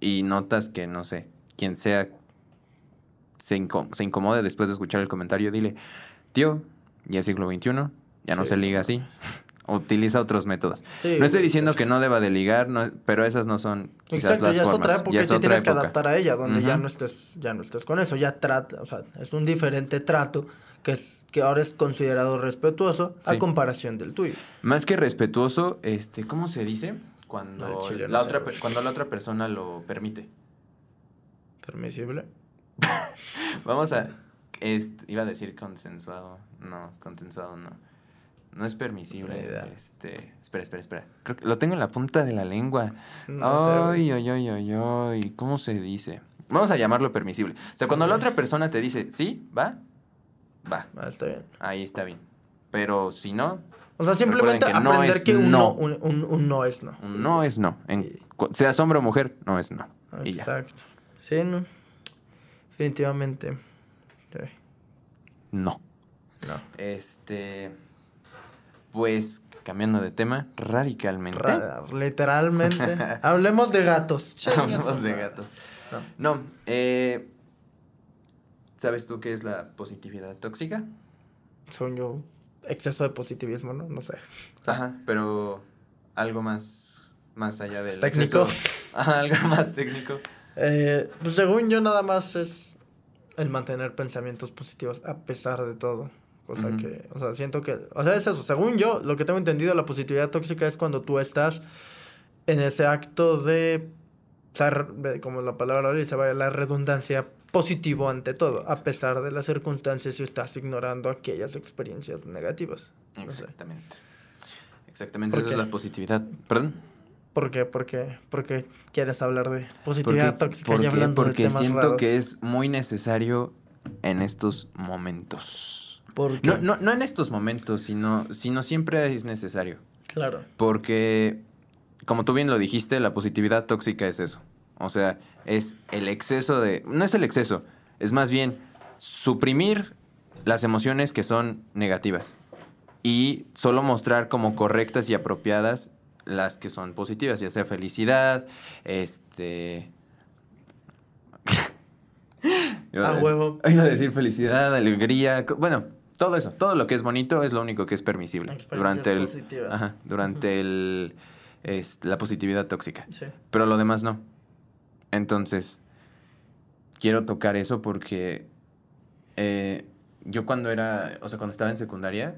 y notas que, no sé, quien sea se, inco- se incomode después de escuchar el comentario, dile, tío, ya es siglo XXI, ya no Sí. se liga así. [LAUGHS] Utiliza otros métodos. Sí, no estoy diciendo que no deba de ligar, no- pero esas no son quizás Exacto, las ya es formas. otra época ya es otra tienes que adaptar a ella, donde ya no estés, ya no estés con eso, ya trata, o sea, es un diferente trato que es, que ahora es considerado respetuoso a comparación del tuyo. Más que respetuoso, este, ¿cómo se dice? Cuando, no la otra, cuando la otra persona lo permite. Permisible. [LAUGHS] Vamos a. este, iba a decir consensuado. No, consensuado no. No es permisible. Este. Espera, espera, espera. Creo que lo tengo en la punta de la lengua. No sé, güey. ay, ay, ay, ay, ay. ¿Cómo se dice? Vamos a llamarlo permisible. O sea, cuando la otra persona te dice, sí, va, va. Ah, está bien. Ahí está bien. Pero si no, O sea, simplemente que no aprender es que un no. no, un, un- un no es no. un no es no. En, Y- seas hombre o mujer, no es no. Exacto. Sí, no. Definitivamente. Sí. No. No. Este. Pues, cambiando de tema, radicalmente. Ra- literalmente. [LAUGHS] Hablemos de gatos. Su de gatos. No. No, eh, ¿sabes tú qué es la positividad tóxica? Según yo, exceso de positivismo, ¿no? No sé. Ajá, pero algo más, más allá del técnico. exceso. Ajá, algo más técnico. Eh, pues según yo, nada más es el mantener pensamientos positivos a pesar de todo. Cosa que, o sea, siento que, o sea, es eso. Según yo, lo que tengo entendido, la positividad tóxica es cuando tú estás en ese acto de, como la palabra dice, vaya la redundancia, positivo ante todo, a pesar de las circunstancias y estás ignorando aquellas experiencias negativas. No sé. Exactamente. Exactamente, ¿Por esa qué? es la positividad. ¿Perdón? ¿Por qué? ¿Por qué? ¿Por qué quieres hablar de positividad tóxica porque- y hablando porque de temas siento raros? que es muy necesario en estos momentos. No, no, no en estos momentos, sino, sino siempre es necesario. Claro. Porque, como tú bien lo dijiste, la positividad tóxica es eso. O sea, es el exceso de... No es el exceso, es más bien suprimir las emociones que son negativas. Y solo mostrar como correctas y apropiadas las que son positivas, ya sea felicidad, este, [LAUGHS] Iba A huevo. Iba a decir felicidad, alegría, bueno, todo eso, todo lo que es bonito es lo único que es permisible durante el positivas. ajá, durante el es, la positividad tóxica, Sí. pero lo demás no. Entonces, quiero tocar eso porque eh, yo cuando era, o sea, cuando estaba en secundaria,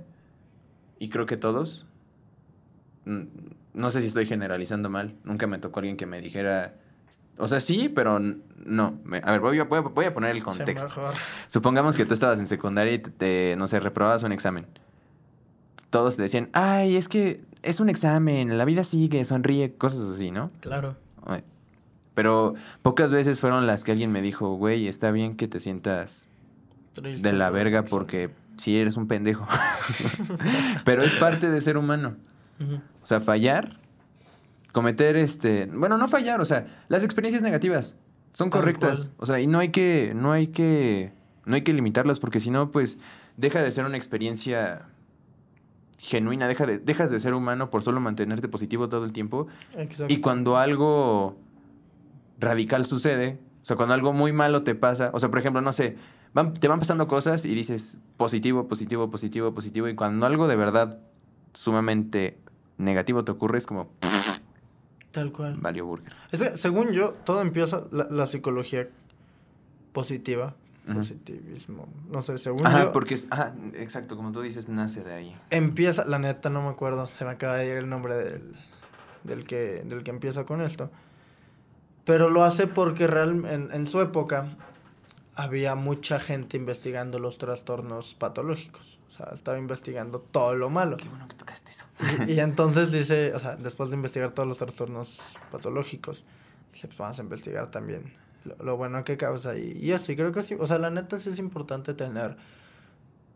y creo que todos, no sé si estoy generalizando mal, nunca me tocó alguien que me dijera, o sea, sí, pero no. A ver, voy a, voy a- poner el Sí, contexto. mejor. Supongamos que tú estabas en secundaria y te, te, no sé, reprobabas un examen. Todos te decían, ay, es que es un examen, la vida sigue, sonríe, cosas así, ¿no? Claro. Pero pocas veces fueron las que alguien me dijo, güey, está bien que te sientas Triste de la verga porque sí eres un pendejo. [LAUGHS] Pero es parte de ser humano. O sea, fallar, cometer este, bueno, no fallar, o sea, las experiencias negativas son correctas, o sea, y no hay que no hay que no hay que limitarlas porque si no pues deja de ser una experiencia genuina, deja de dejas de ser humano por solo mantenerte positivo todo el tiempo Exacto. y cuando algo radical sucede, o sea, cuando algo muy malo te pasa, o sea, por ejemplo, no sé, van- te van pasando cosas y dices positivo, positivo, positivo, positivo, y cuando algo de verdad sumamente negativo te ocurre, es como, Tal cual. valió burger. Es que, según yo, todo empieza la, la psicología positiva, positivismo. No sé, según Ajá, yo, porque es, ajá, exacto, como tú dices, nace de ahí. empieza, la neta no me acuerdo, se me acaba de ir el nombre del, del que del que empieza con esto. Pero lo hace porque real, en, en su época había mucha gente investigando los trastornos patológicos. O sea, estaba investigando todo lo malo. Qué bueno que. Y, y entonces dice, o sea, después de investigar todos los trastornos patológicos, dice, pues vamos a investigar también lo, lo bueno que causa y, y eso. Y creo que sí, o sea, la neta sí es importante tener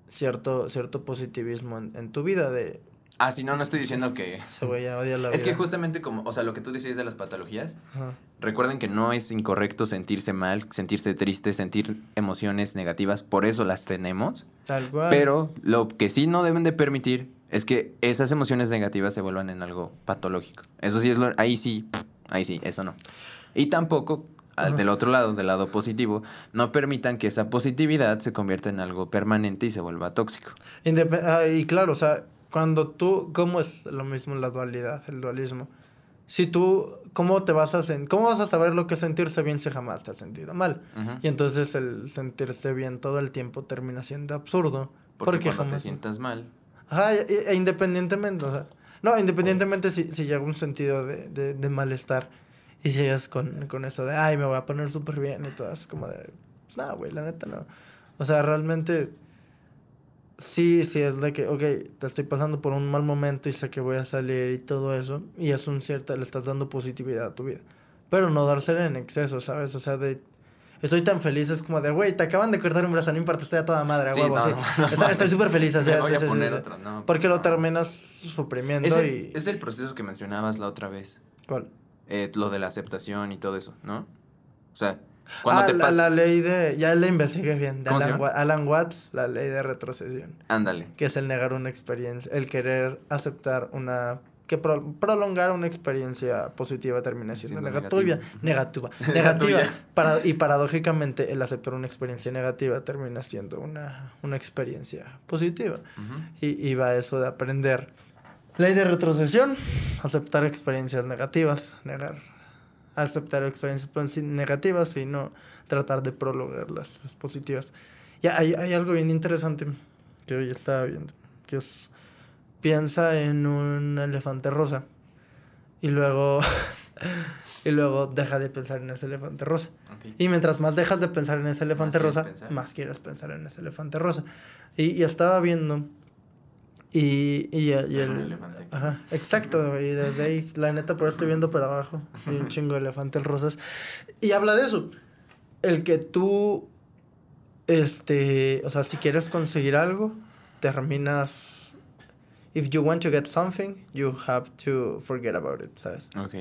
cierto, cierto positivismo en, en tu vida de, Ah, sí, no, no estoy diciendo que... se voy a odiar la Es que vida. justamente como, o sea, lo que tú decías de las patologías, Ajá. Recuerden que no es incorrecto sentirse mal, sentirse triste, sentir emociones negativas, por eso las tenemos. Tal cual. Pero lo que sí no deben de permitir es que esas emociones negativas se vuelvan en algo patológico. Eso sí es lo, ahí sí, ahí sí, eso no. Y tampoco Ajá. del otro lado, del lado positivo, no permitan que esa positividad se convierta en algo permanente y se vuelva tóxico. Ah, y claro, o sea, cuando tú, ¿cómo es lo mismo la dualidad, el dualismo? Si tú, ¿cómo te vas a cómo vas a saber lo que es sentirse bien si jamás te has sentido mal? Y entonces el sentirse bien todo el tiempo termina siendo absurdo. Porque, Porque, cuando te jamás. sientas mal, Ajá, e, e independientemente, o sea. No, independientemente si, si llega un sentido de, de, de malestar y sigues con, con eso de, ay, me voy a poner súper bien y todo, es como de, no, güey, la neta no. O sea, realmente, sí, sí es de que, ok, te estoy pasando por un mal momento y sé que voy a salir y todo eso, y es un cierto, le estás dando positividad a tu vida. Pero no dársela en exceso, ¿sabes? O sea, de, estoy tan feliz, es como de, güey, te acaban de cortar un brazo, no importa, estoy a toda madre, a Sí, huevo, no, sí. no, no Estoy- súper feliz, [LAUGHS] así, me sí, voy a sí, sí, poner sí. otro, no. Porque lo terminas suprimiendo Es el, y... es el proceso que mencionabas la otra vez. ¿Cuál? eh, lo de la aceptación y todo eso, ¿no? O sea, cuando ah, te la, pasa... la ley de... Ya la investigué bien. De ¿Cómo se Alan, Alan Watts, la ley de retrocesión. Ándale. Que es el negar una experiencia... El querer aceptar una... Que pro- prolongar una experiencia positiva termina siendo, Siendo negativa. [LAUGHS] Negativa. Negativa. Para, y paradójicamente, el aceptar una experiencia negativa termina siendo una, una experiencia positiva. Ujú. Y, y va eso de aprender. Ley de retrocesión, aceptar experiencias negativas, negar, aceptar experiencias posi- negativas y no tratar de prolongar las, las positivas. Y hay, hay algo bien interesante que hoy estaba viendo, que es, piensa en un elefante rosa y luego, [LAUGHS] y luego deja de pensar en ese elefante rosa. Y mientras más dejas de pensar en ese elefante rosa, más quieres pensar en ese elefante rosa. Y, y estaba viendo. Y, y, y el. elefante. Ajá, exacto. Y desde ahí, la neta, por eso estoy viendo para abajo. Hay un chingo de elefantes rosas. Y habla de eso. El que tú. Este. O sea, si quieres conseguir algo, terminas. If you want to get something, you have to forget about it, ¿sabes? Ok.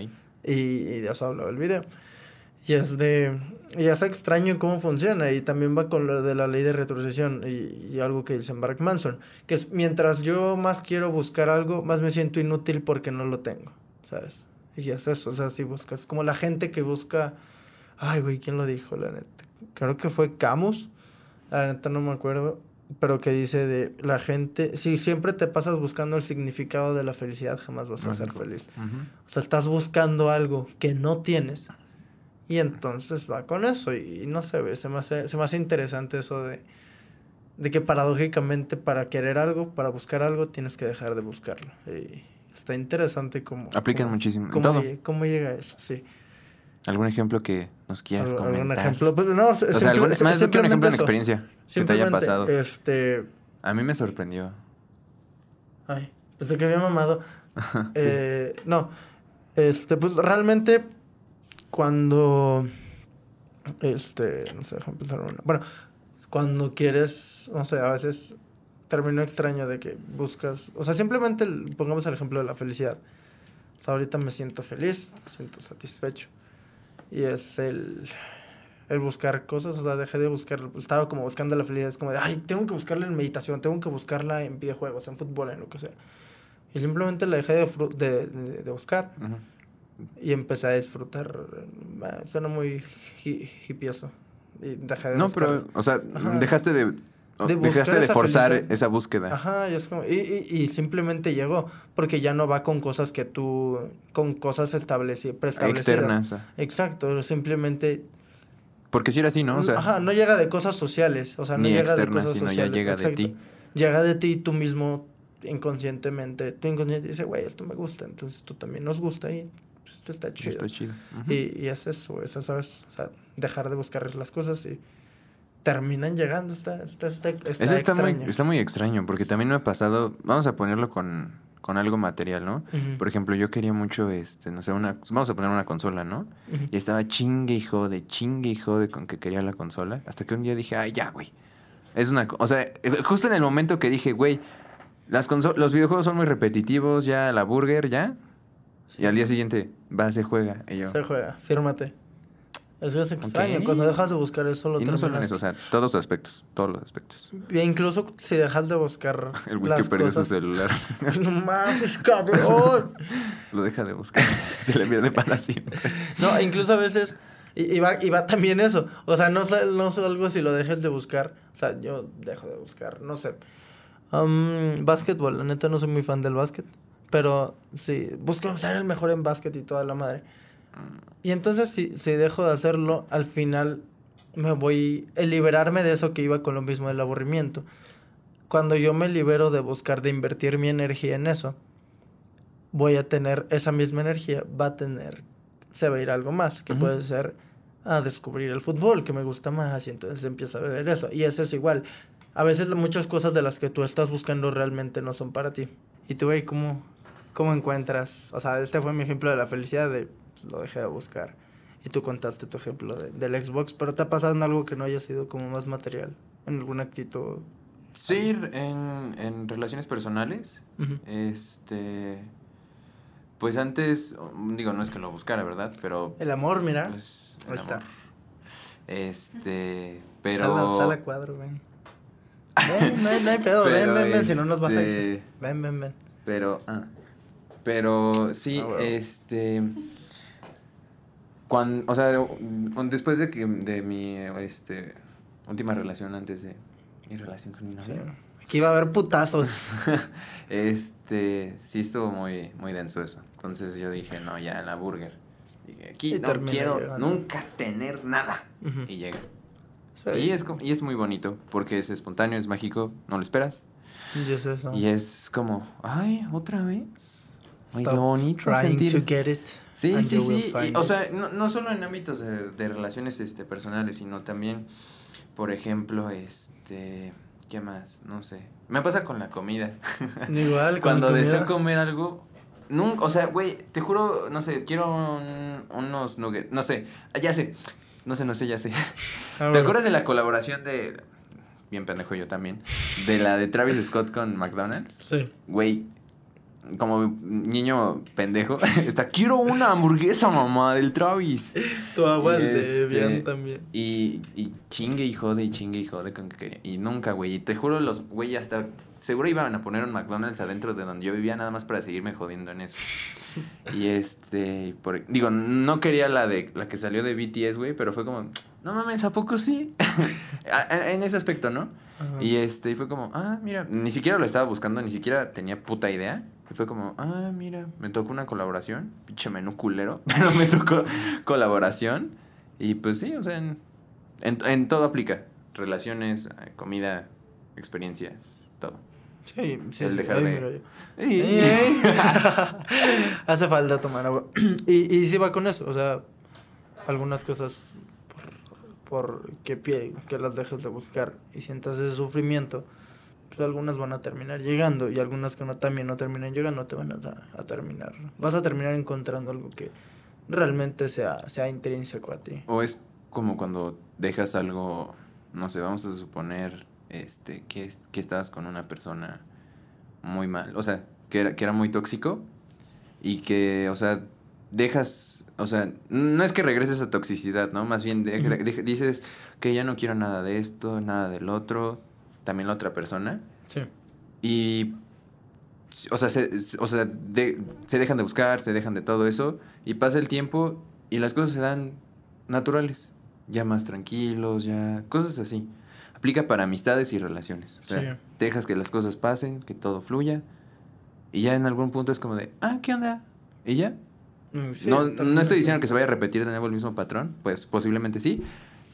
Y, y de eso hablaba el video. Y es de. Y es extraño cómo funciona. Y también va con lo de la ley de retrocesión. Y, y algo que dice Mark Manson. Que es mientras yo más quiero buscar algo, más me siento inútil porque no lo tengo. ¿Sabes? Y es eso. O sea, si buscas. Como la gente que busca. Ay, güey, ¿quién lo dijo? La neta. creo que fue Camus, la neta no me acuerdo, pero que dice de la gente, si siempre te pasas buscando el significado de la felicidad, jamás vas a ser feliz. O sea, estás buscando algo que no tienes y entonces va con eso y, no sé, se me, hace, se me hace interesante eso de, de que paradójicamente para querer algo, para buscar algo, tienes que dejar de buscarlo. Y está interesante cómo... Aplican muchísimo. Cómo, todo. cómo llega eso, sí. ¿Algún ejemplo que nos quieras comentar? ¿Algún ejemplo? Pues no, o sea, algún, más de un ejemplo de experiencia que te haya pasado. Este... A mí me sorprendió. Ay, pensé que había mamado. [LAUGHS] eh, no, este, pues realmente cuando... Este, no sé, déjame pensar una. Bueno, cuando quieres, no sé, a veces termino extraño de que buscas, o sea, simplemente pongamos el ejemplo de la felicidad. O sea, ahorita me siento feliz, me siento satisfecho y es el, el buscar cosas, o sea, dejé de buscar, estaba como buscando la felicidad, es como de, ay, tengo que buscarla en meditación, tengo que buscarla en videojuegos, en fútbol, en lo que sea. Y simplemente la dejé de, de, de, buscar y empecé a disfrutar. Eh, suena muy hipioso. Y dejé de no, pero, o sea, dejaste de Dejaste de forzar esa búsqueda. Ajá, y, es como, y, y, y, simplemente llegó, porque ya no va con cosas que tú, con cosas establecidas, preestablecidas. Externas. Exacto, simplemente... Porque si era así, ¿no? O sea, Ajá, no llega de cosas sociales, o sea, no llega de cosas sino sociales. ya llega de ti. Llega de ti tú mismo inconscientemente, tu inconsciente dice, güey, esto me gusta, entonces tú también nos gusta y pues, esto está chido. Está chido. y, y es eso, eso, ¿sabes? O sea, dejar de buscar las cosas y terminan llegando. Está, está, está, está Eso está muy, está muy extraño, porque también me ha pasado, vamos a ponerlo con, con algo material, ¿no? Por ejemplo, yo quería mucho, este, no sé, una, vamos a poner una consola, ¿no? Y estaba chingue y jode, chingue y jode con que quería la consola, hasta que un día dije, ay, ya, güey. Es una, o sea, justo en el momento que dije, güey, las los videojuegos son muy repetitivos, ya la burger, ya. Y al día siguiente va, se juega. Y yo, se juega, fírmate. Eso es extraño. Cuando dejas de buscar eso, lo Y no solo en eso, o sea, todos los aspectos. Todos los aspectos. E incluso si dejas de buscar. [LAUGHS] El güey que perdió su celular. [LAUGHS] no mames, cabrón. [LAUGHS] lo deja de buscar. Se le pierde para siempre. No, incluso a veces. Y, va, y va también eso. O sea, no, no algo si lo dejes de buscar. O sea, yo dejo de buscar. No sé. Um, básquetbol. La neta no soy muy fan del básquet. Pero sí, busco ser el mejor en básquet y toda la madre. Y entonces si, si dejo de hacerlo, al final me voy a liberarme de eso que iba con lo mismo del aburrimiento. Cuando yo me libero de buscar, de invertir mi energía en eso, voy a tener esa misma energía, va a tener, se va a ir algo más, que puede ser a descubrir el fútbol, que me gusta más, y entonces empieza a ver eso. Y eso es igual. A veces muchas cosas de las que tú estás buscando realmente no son para ti. Y tú, güey, ¿cómo, ¿cómo encuentras? O sea, este fue mi ejemplo de la felicidad, de lo dejé de buscar. Y tú contaste tu ejemplo de, del Xbox, pero ¿te ha pasado en algo que no haya sido como más material? ¿En algún actitud? Sí, en, en relaciones personales. Este. Pues antes, digo, no es que lo buscara, ¿verdad? Pero. El amor, mira. Pues, Ahí está. Este. Pero. Sala, sala cuadro, ven. Ven, no hay, no hay pedo, ven, ven, ven, si no nos vas a. Este, ven, ven, ven. Pero. Ah. Pero sí, ah, este cuando, o sea, después de que de mi este última relación antes de mi relación con mi novia. Aquí iba a haber putazos. [LAUGHS] este, sí estuvo muy muy denso eso. Entonces yo dije, "No, ya la burger." Dije, "Aquí no quiero nunca tener nada." Y llega. Y es y es muy bonito porque es espontáneo, es mágico, no lo esperas. Y es eso. Y es como, "Ay, otra vez." Muy bonito trying to get it. Sí, sí, sí. o sea, no, no, solo en ámbitos de, de, relaciones este, personales, sino también, por ejemplo, este, ¿qué más? No sé. Me pasa con la comida. [LAUGHS] Igual, Cuando deseo comer algo, nunca, o sea, güey, te juro, no sé, quiero unos nuggets, no sé, ya sé, no sé, no sé, ya sé. [LAUGHS] Ah, ¿Te acuerdas de la colaboración de, bien pendejo yo también, de la de Travis Scott con McDonald's? Sí. Güey, como niño pendejo, [LAUGHS] está, quiero una hamburguesa, mamá, del Travis. [LAUGHS] Tu agua de bien este, también. Y, y chingue y jode y chingue y jode con que quería. Y nunca, güey. Y te juro, los güey hasta seguro iban a poner un McDonald's adentro de donde yo vivía nada más para seguirme jodiendo en eso. [LAUGHS] y este, por, digo, no quería la de la que salió de BTS, güey, pero fue como, no mames, ¿a poco sí? en ese aspecto, ¿no? Y este, y fue como, ah, mira, ni siquiera lo estaba buscando, ni siquiera tenía puta idea. Y fue como, ah, mira, me tocó una colaboración, pinche menú culero, [LAUGHS] pero me tocó colaboración. Y pues sí, o sea, en, en, todo aplica. Relaciones, eh, comida, experiencias, todo. Sí, sí, El dejar de... [LAUGHS] [LAUGHS] Hace falta tomar agua. [CLEARS THROAT] y, y sí va con eso, o sea, algunas cosas por, que, que las dejes de buscar y sientas ese sufrimiento, pues algunas van a terminar llegando y algunas que no también no terminen llegando te van a, a terminar. Vas a terminar encontrando algo que realmente sea, sea intrínseco a ti. O es como cuando dejas algo, no sé, vamos a suponer este, que, que estabas con una persona muy mal, o sea, que era, que era muy tóxico y que, o sea, dejas, o sea, no es que regreses a toxicidad, ¿no? Más bien dices que ya no quiero nada de esto, nada del otro, también la otra persona. Sí. Y, o sea, se, o sea se dejan de buscar, se dejan de todo eso, y pasa el tiempo y las cosas se dan naturales, ya más tranquilos, ya, cosas así. Aplica para amistades y relaciones. O sea, dejas que las cosas pasen, que todo fluya, y ya en algún punto es como de, ah, ¿qué onda? ¿Y ya? Mm, no, no estoy diciendo que se vaya a repetir de nuevo el mismo patrón, pues posiblemente sí,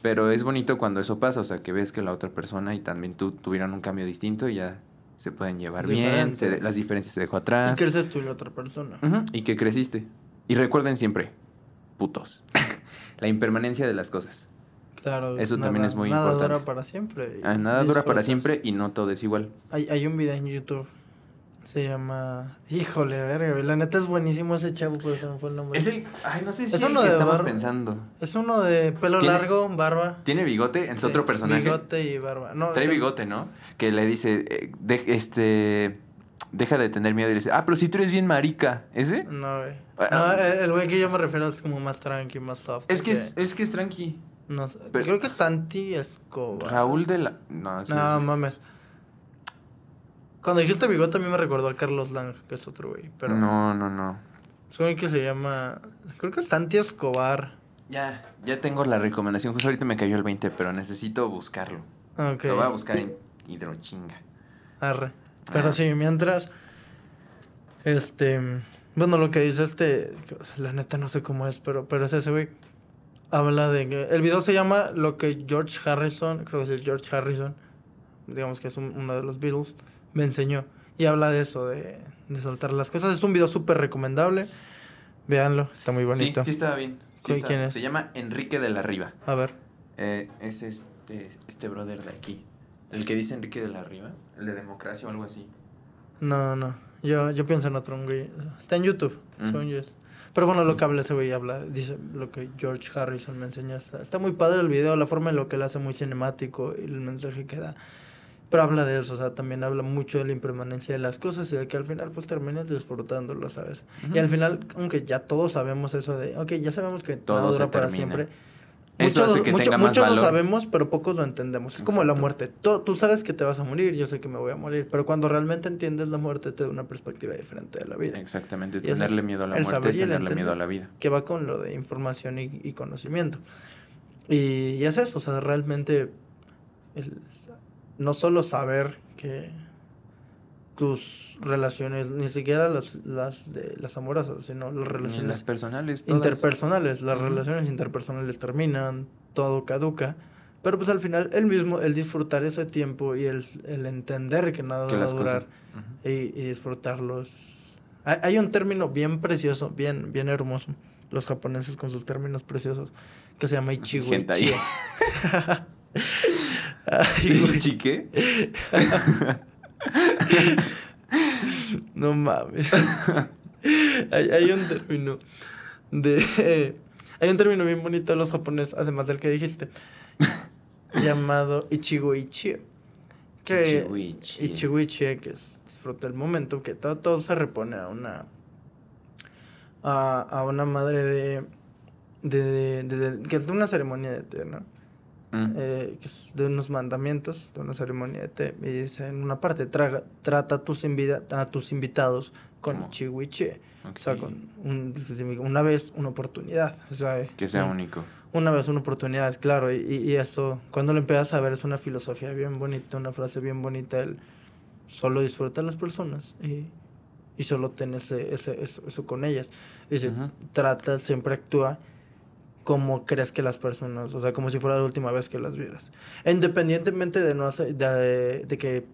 pero es bonito cuando eso pasa, o sea, que ves que la otra persona y también tú tuvieron un cambio distinto y ya se pueden llevar bien, las diferencias se dejó atrás. Y creces tú y la otra persona. y que creciste. Y recuerden siempre, putos, [LAUGHS] la impermanencia de las cosas. Claro. Eso también es muy importante. Nada dura para siempre. Ah, nada dura para siempre y no todo es igual. Hay, hay un video en YouTube se llama. Híjole, verga, La neta es buenísimo ese chavo, pero se me fue el nombre. Es el. Ay, no sé si es, uno de estamos pensando. Es uno de pelo largo, barba. ¿Tiene bigote? Es otro personaje. Bigote y barba. No, Trae bigote, ¿no? Que le dice. Eh, este. Deja de tener miedo y le dice, ah, pero si tú eres bien marica. ¿Ese? No, güey. Ah, no, ah. el güey que yo me refiero es como más tranqui, más soft. Es que, Es, es que es tranqui. No sé. Creo que es Santi Escobar. Raúl de la. No, no mames. Cuando dijiste bigote a mí me recordó a Carlos Lang, que es otro güey. Pero no, no, no. Es un que se llama. Creo que es Santi Escobar. Ya, ya tengo la recomendación. Justo ahorita me cayó el 20, pero necesito buscarlo. Ok. Lo voy a buscar en hidrochinga. Arre. Pero sí, mientras. Este. Bueno, lo que dice este. La neta no sé cómo es, pero, pero es ese güey. Habla de que. El video se llama Lo que George Harrison. Creo que es George Harrison. Digamos que es uno de los Beatles me enseñó. Y habla de eso, de, de soltar las cosas. Es un video súper recomendable. Véanlo, está muy bonito. Sí, sí está bien. ¿Quién es? Se llama Enrique de la Riva. A ver. Eh, es este, este brother de aquí. El que dice Enrique de la Riva. El de democracia o algo así. No, no. Yo, yo pienso en otro, güey. Está en YouTube, mm. Pero bueno, lo que habla ese güey habla, dice lo que George Harrison me enseñó. Está, está muy padre el video, la forma en lo que él hace muy cinemático y el mensaje que da. Pero habla de eso, o sea, también habla mucho de la impermanencia de las cosas y de que al final pues terminas disfrutándolo, ¿sabes? Y al final, aunque ya todos sabemos eso de, ok, ya sabemos que todo dura para siempre. muchos, muchos lo sabemos, pero pocos lo entendemos. Es como la muerte. Tú, tú, sabes que te vas a morir, yo sé que me voy a morir, pero cuando realmente entiendes la muerte te da una perspectiva diferente de la vida. Exactamente, tenerle miedo a la muerte es tenerle miedo a la vida. Que va con lo de información y, y conocimiento. Y, y, es eso, o sea, realmente el, no solo saber que tus relaciones, ni siquiera las, las de las amorosas, sino las relaciones personales, interpersonales, las relaciones interpersonales terminan, todo caduca, pero pues al final el mismo, el disfrutar ese tiempo y el, entender que nada va a durar y, y, disfrutarlos. Hay, hay, un término bien precioso, bien, bien hermoso, los japoneses con sus términos preciosos, que se llama Ichigo Ay, [LAUGHS] [LAUGHS] ¿Chique? no mames. hay, hay, un término de... hay un término bien bonito de los japoneses, además del que dijiste, llamado Ichigo Ichie. Que Ichigo Ichie, que es disfruta el momento, que todo, todo se repone a una... A, a una madre de de, de, que es de una ceremonia de té, ¿no? Mm. Eh, que es de unos mandamientos, de una ceremonia de té, y dice en una parte, traga, trata a tus, a tus invitados con Chihuiche. O sea, con un, una vez, una oportunidad. O sea, que sea único. Una vez, una oportunidad, claro. Y, y, esto, cuando lo empiezas a ver, es una filosofía bien bonita, una frase bien bonita. El solo disfruta a las personas y, y solo ten ese, ese, eso, con ellas. Dice, trata, siempre actúa como crees que las personas, o sea, como si fuera la última vez que las vieras. Independientemente de, no, de, de que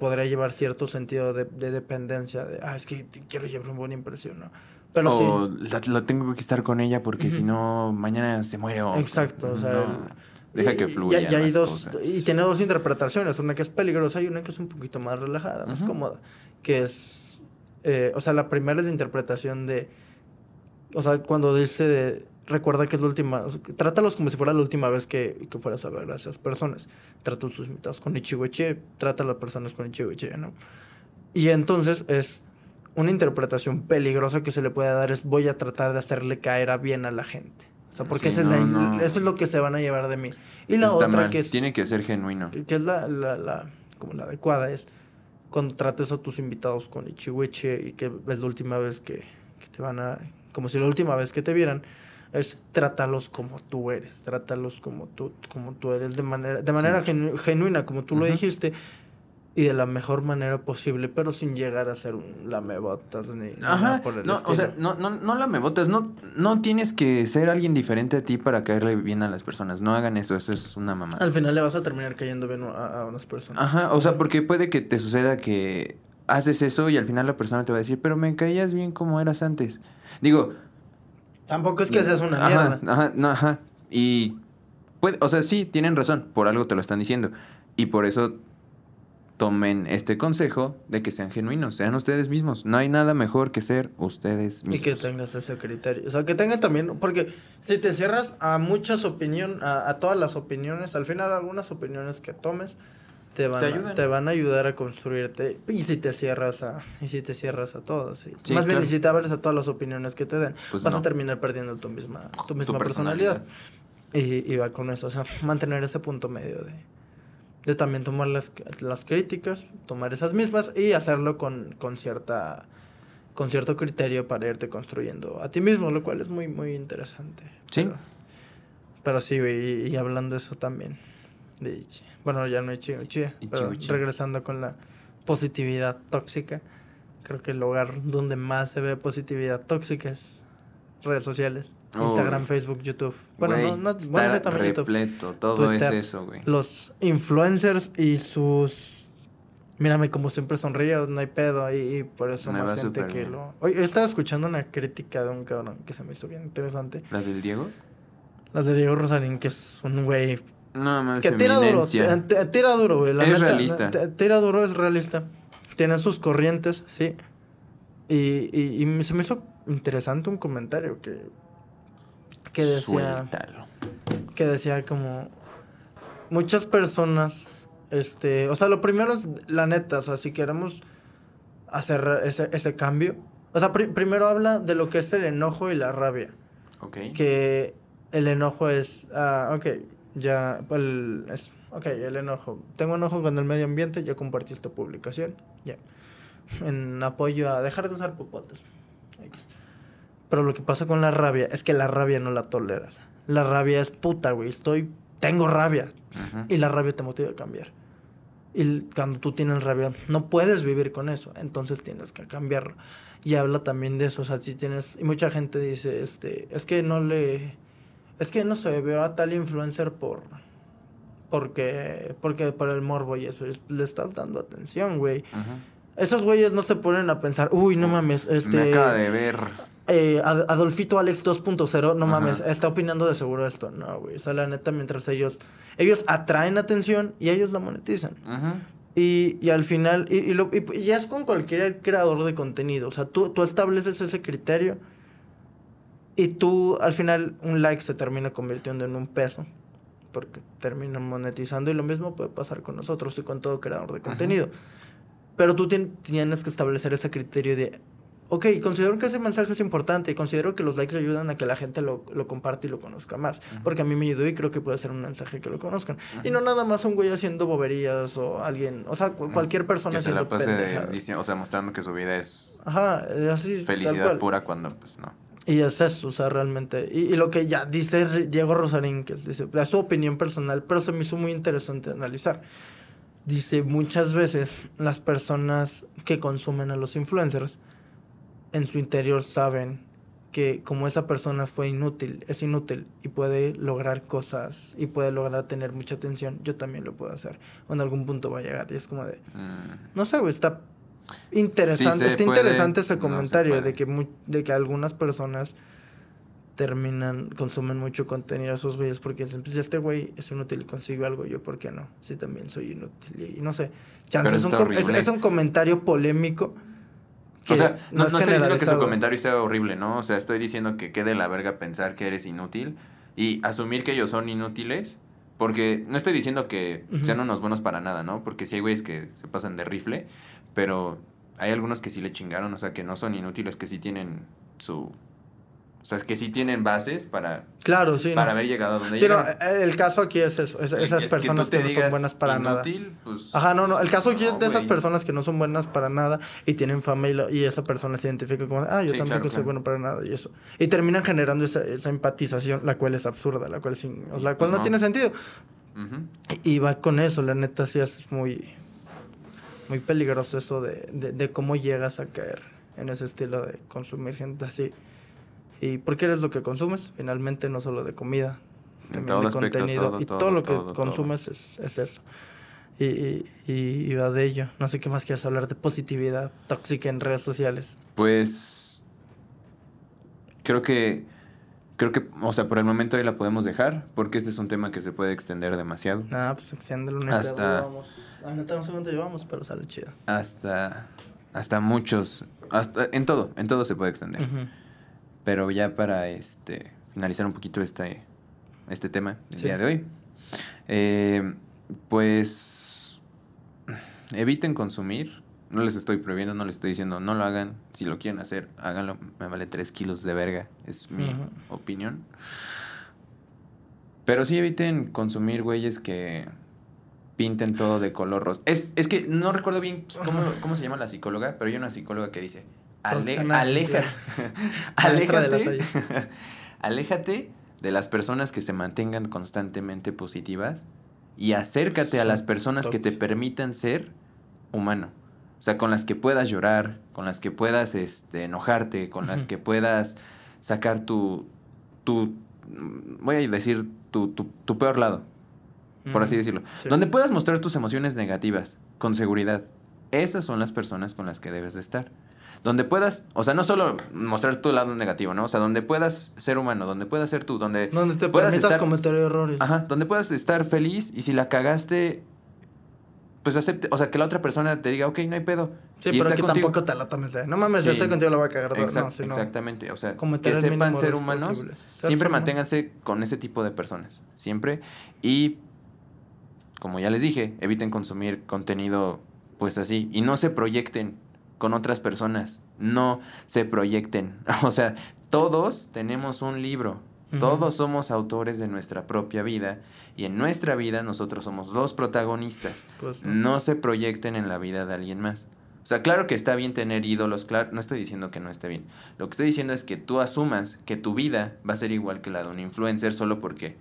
podría llevar cierto sentido de, de, dependencia, de, ah, es que quiero llevar una buena impresión, ¿no? Pero o la, tengo que estar con ella porque si no, mañana se muere o... Exacto, o sea... deja que fluya. Y, hay dos, y tiene dos interpretaciones, una que es peligrosa y una que es un poquito más relajada, más cómoda, que es, eh, o sea, la primera es la interpretación de, o sea, cuando dice de, recuerda que es la última, trátalos como si fuera la última vez que, que fueras a ver a esas personas. Trata a tus invitados con Ichigoche, trata a las personas con Ichigoche, ¿no? Y entonces es una interpretación peligrosa que se le puede dar es voy a tratar de hacerle caer a bien a la gente. O sea, porque eso es lo que se van a llevar de mí. Y la otra que es... Tiene que ser genuino. Que, es la, la, la, como la adecuada es cuando trates a tus invitados con Ichiweche y que es la última vez que, que te van a... Como si la última vez que te vieran es trátalos como tú eres, trátalos como tú, como tú eres, de manera, de manera genuina, como tú lo dijiste, y de la mejor manera posible, pero sin llegar a ser un lamebotas ni nada por el no, estilo. O sea, no, no, no lamebotas, no, no tienes que ser alguien diferente a ti para caerle bien a las personas. No hagan eso, eso es una mamá. Al final le vas a terminar cayendo bien a, a unas personas. Ajá, o sea, porque puede que te suceda que haces eso y al final la persona te va a decir, pero me caías bien como eras antes. Digo, Tampoco es que seas una mierda. Ajá, no, ajá. Y, puede, o sea, sí, tienen razón, por algo te lo están diciendo. Y por eso tomen este consejo de que sean genuinos, sean ustedes mismos. No hay nada mejor que ser ustedes mismos. Y que tengas ese criterio. O sea, que tengas también, porque si te cierras a muchas opiniones, a, a, todas las opiniones, al final algunas opiniones que tomes te van, te van a ayudar a construirte. Y si te cierras a, y si te cierras a todos. Más bien, y si te abres a todas las opiniones que te den, pues vas a terminar perdiendo tu misma, tu misma personalidad. Y, y, va con eso, o sea, mantener ese punto medio de, de también tomar las, las críticas, tomar esas mismas y hacerlo con, con cierta con cierto criterio para irte construyendo a ti mismo, lo cual es muy, muy interesante. Sí. Pero, sí, y, y hablando de eso también. De, bueno, ya no hay chido, pero regresando con la positividad tóxica, creo que el lugar donde más se ve positividad tóxica es redes sociales. Instagram, Facebook, YouTube. Bueno, no, no bueno, también repleto, todo es eso, güey. Los influencers y sus mírame como siempre sonrío, no hay pedo ahí y por eso me más gente que lo... Oye, estaba escuchando una crítica de un cabrón que se me hizo bien interesante. ¿Las del Diego? Las de Diego Rosalín, que es un güey no, más Que tira duro, tira duro, güey. es realista. Tira duro, es realista. Tiene sus corrientes, sí. Y, y, y, se me hizo interesante un comentario que, que decía... Que decía como... Muchas personas, este... O sea, lo primero es la neta, o sea, si queremos hacer ese, ese cambio... O sea, primero habla de lo que es el enojo y la rabia. Ok. Que el enojo es... Ah, ok ya, el, es, ok, el enojo. Tengo enojo con el medio ambiente, ya compartí esta publicación, ya. En apoyo a dejar de usar popotes. Pero lo que pasa con la rabia es que la rabia no la toleras. La rabia es puta, güey. Estoy, tengo rabia. Y la rabia te motiva a cambiar. Y cuando tú tienes rabia, no puedes vivir con eso. Entonces tienes que cambiarlo. Y habla también de eso. O sea, si tienes. Y mucha gente dice, este, es que no le es que no sé, veo a tal influencer por. Porque. Porque por el morbo y eso. Le estás dando atención, güey. Esos güeyes no se ponen a pensar, uy, no mames, este. Me acaba de ver. Eh, Adolfito Alex 2.0, no mames, está opinando de seguro esto. No, güey. O sea, la neta, mientras ellos. Ellos atraen atención y ellos la monetizan. Y, y, al final, y, y, lo, y, ya es con cualquier creador de contenido. O sea, tú, tú estableces ese criterio y tú, al final, un like se termina convirtiendo en un peso. Porque terminan monetizando. Y lo mismo puede pasar con nosotros y con todo creador de contenido. Pero tú tienes que establecer ese criterio de ok, considero que ese mensaje es importante y considero que los likes ayudan a que la gente lo, lo comparte y lo conozca más. Porque a mí me ayudó y creo que puede ser un mensaje que lo conozcan. Y no nada más un güey haciendo boberías o alguien, o sea, cualquier persona que se haciendo la pase o sea, mostrando que su vida es Ajá, así, felicidad pura cuando, pues, no. Y es eso, o sea, realmente. Y, y, lo que ya dice Diego Rosarín, que dice, es su opinión personal, pero se me hizo muy interesante analizar. Dice, muchas veces las personas que consumen a los influencers en su interior saben que como esa persona fue inútil, es inútil y puede lograr cosas y puede lograr tener mucha atención, yo también lo puedo hacer. O en algún punto va a llegar y es como de... Mm. No sé, güey, está interesante, está interesante ese comentario de, que de que algunas personas terminan, consumen mucho contenido de esos güeyes porque dicen, pues este güey es inútil y consigo algo, yo por qué no, si también soy inútil. Y, no sé, chance, es un, es un comentario polémico o sea, no, estoy diciendo que su comentario sea horrible, ¿no? O sea, estoy diciendo que quede la verga pensar que eres inútil y asumir que ellos son inútiles. Porque no estoy diciendo que sean unos buenos para nada, ¿no? Porque sí hay güeyes que se pasan de rifle, pero hay algunos que sí le chingaron, o sea, que no son inútiles, que sí tienen su o sea, que sí tienen bases para, claro, sí, para haber llegado a donde sí, No, el caso aquí es eso, esas personas que, no son buenas para nada. Pues, Ajá, no, no, el caso aquí es de esas personas que no son buenas para nada y tienen fama y, esa persona se identifica como, ah, yo tampoco soy bueno para nada y eso. Y terminan generando esa, esa empatización, la cual es absurda, la cual, sin, o la cual no. tiene sentido. y, va con eso, la neta sí es muy, muy peligroso eso de, de, de cómo llegas a caer en ese estilo de consumir gente así. Y porque eres lo que consumes, finalmente no solo de comida, también de contenido. y todo, lo que consumes es, es, eso. Y, y, y, va de ello. No sé qué más quieres hablar de positividad tóxica en redes sociales. Pues creo que creo que, o sea, por el momento ahí la podemos dejar, porque este es un tema que se puede extender demasiado. Ah, pues extiéndelo una hasta Ah, no sé cuánto llevamos, pero sale chido. Hasta hasta muchos, hasta en todo, en todo se puede extender. Pero ya para este finalizar un poquito este, este tema del día de hoy, eh, pues eviten consumir. No les estoy prohibiendo, no les estoy diciendo no lo hagan. Si lo quieren hacer, háganlo. Me vale 3 kilos de verga, es mi opinión. Pero sí eviten consumir güeyes que pinten todo de color rosa. Es, es que no recuerdo bien cómo, cómo se llama la psicóloga, pero hay una psicóloga que dice, aleja, [LAUGHS] aléjate, [LAUGHS] aléjate de las personas que se mantengan constantemente positivas y acércate a las personas que te permitan ser humano. O sea, con las que puedas llorar, con las que puedas este, enojarte, con las que puedas sacar tu, tu, voy a decir, tu, tu, peor lado, por así decirlo. Donde puedas mostrar tus emociones negativas, con seguridad. Esas son las personas con las que debes de estar donde puedas, o sea, no solo mostrar tu lado negativo, ¿no? O sea, donde puedas ser humano, donde puedas ser tú, donde... Donde te puedas permitas cometer errores. Ajá, donde puedas estar feliz y si la cagaste, pues acepte, o sea, que la otra persona te diga, ok, no hay pedo. Sí, pero que tampoco te la tomes de, no mames, yo estoy contigo, lo voy a cagar. no, sino exactamente, o sea, que sepan ser humanos, siempre manténganse con ese tipo de personas, siempre. Y, como ya les dije, eviten consumir contenido, pues así, y no se proyecten con otras personas. No se proyecten. [LAUGHS] O sea, todos tenemos un libro. Todos somos autores de nuestra propia vida y en nuestra vida nosotros somos los protagonistas. Pues no. se proyecten en la vida de alguien más. O sea, claro que está bien tener ídolos, claro, no estoy diciendo que no esté bien. Lo que estoy diciendo es que tú asumas que tu vida va a ser igual que la de un influencer solo porque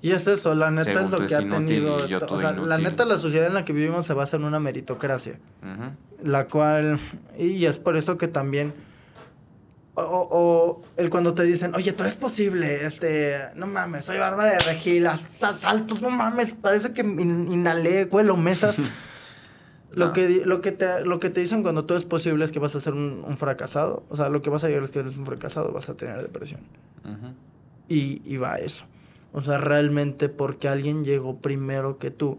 y es eso, la neta es lo que ha tenido. o sea, la neta, la sociedad en la que vivimos se basa en una meritocracia. La cual. Y es por eso que también. O, o, el cuando te dicen, oye, todo es posible, este, no mames, soy Bárbara de Regil, saltos, no mames, parece que inhalé, cuelo, mesas. [LAUGHS] Lo, que, lo, que te, lo que te dicen cuando todo es posible es que vas a ser un, fracasado. O sea, lo que vas a llegar es que eres un fracasado, vas a tener depresión. y, y va eso. O sea, realmente porque alguien llegó primero que tú.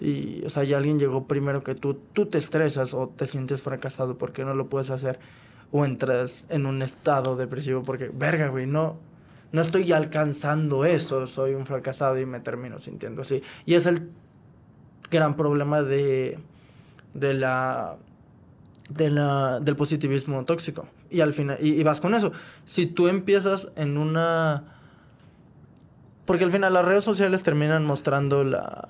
Y, o sea, y alguien llegó primero que tú, tú te estresas o te sientes fracasado porque no lo puedes hacer. O entras en un estado depresivo porque, verga, güey, no, no estoy alcanzando eso, soy un fracasado y me termino sintiendo así. Y es el gran problema de, de la de la, del positivismo tóxico. Y al final, y, vas con eso. Si tú empiezas en una... Porque al final las redes sociales terminan mostrando la...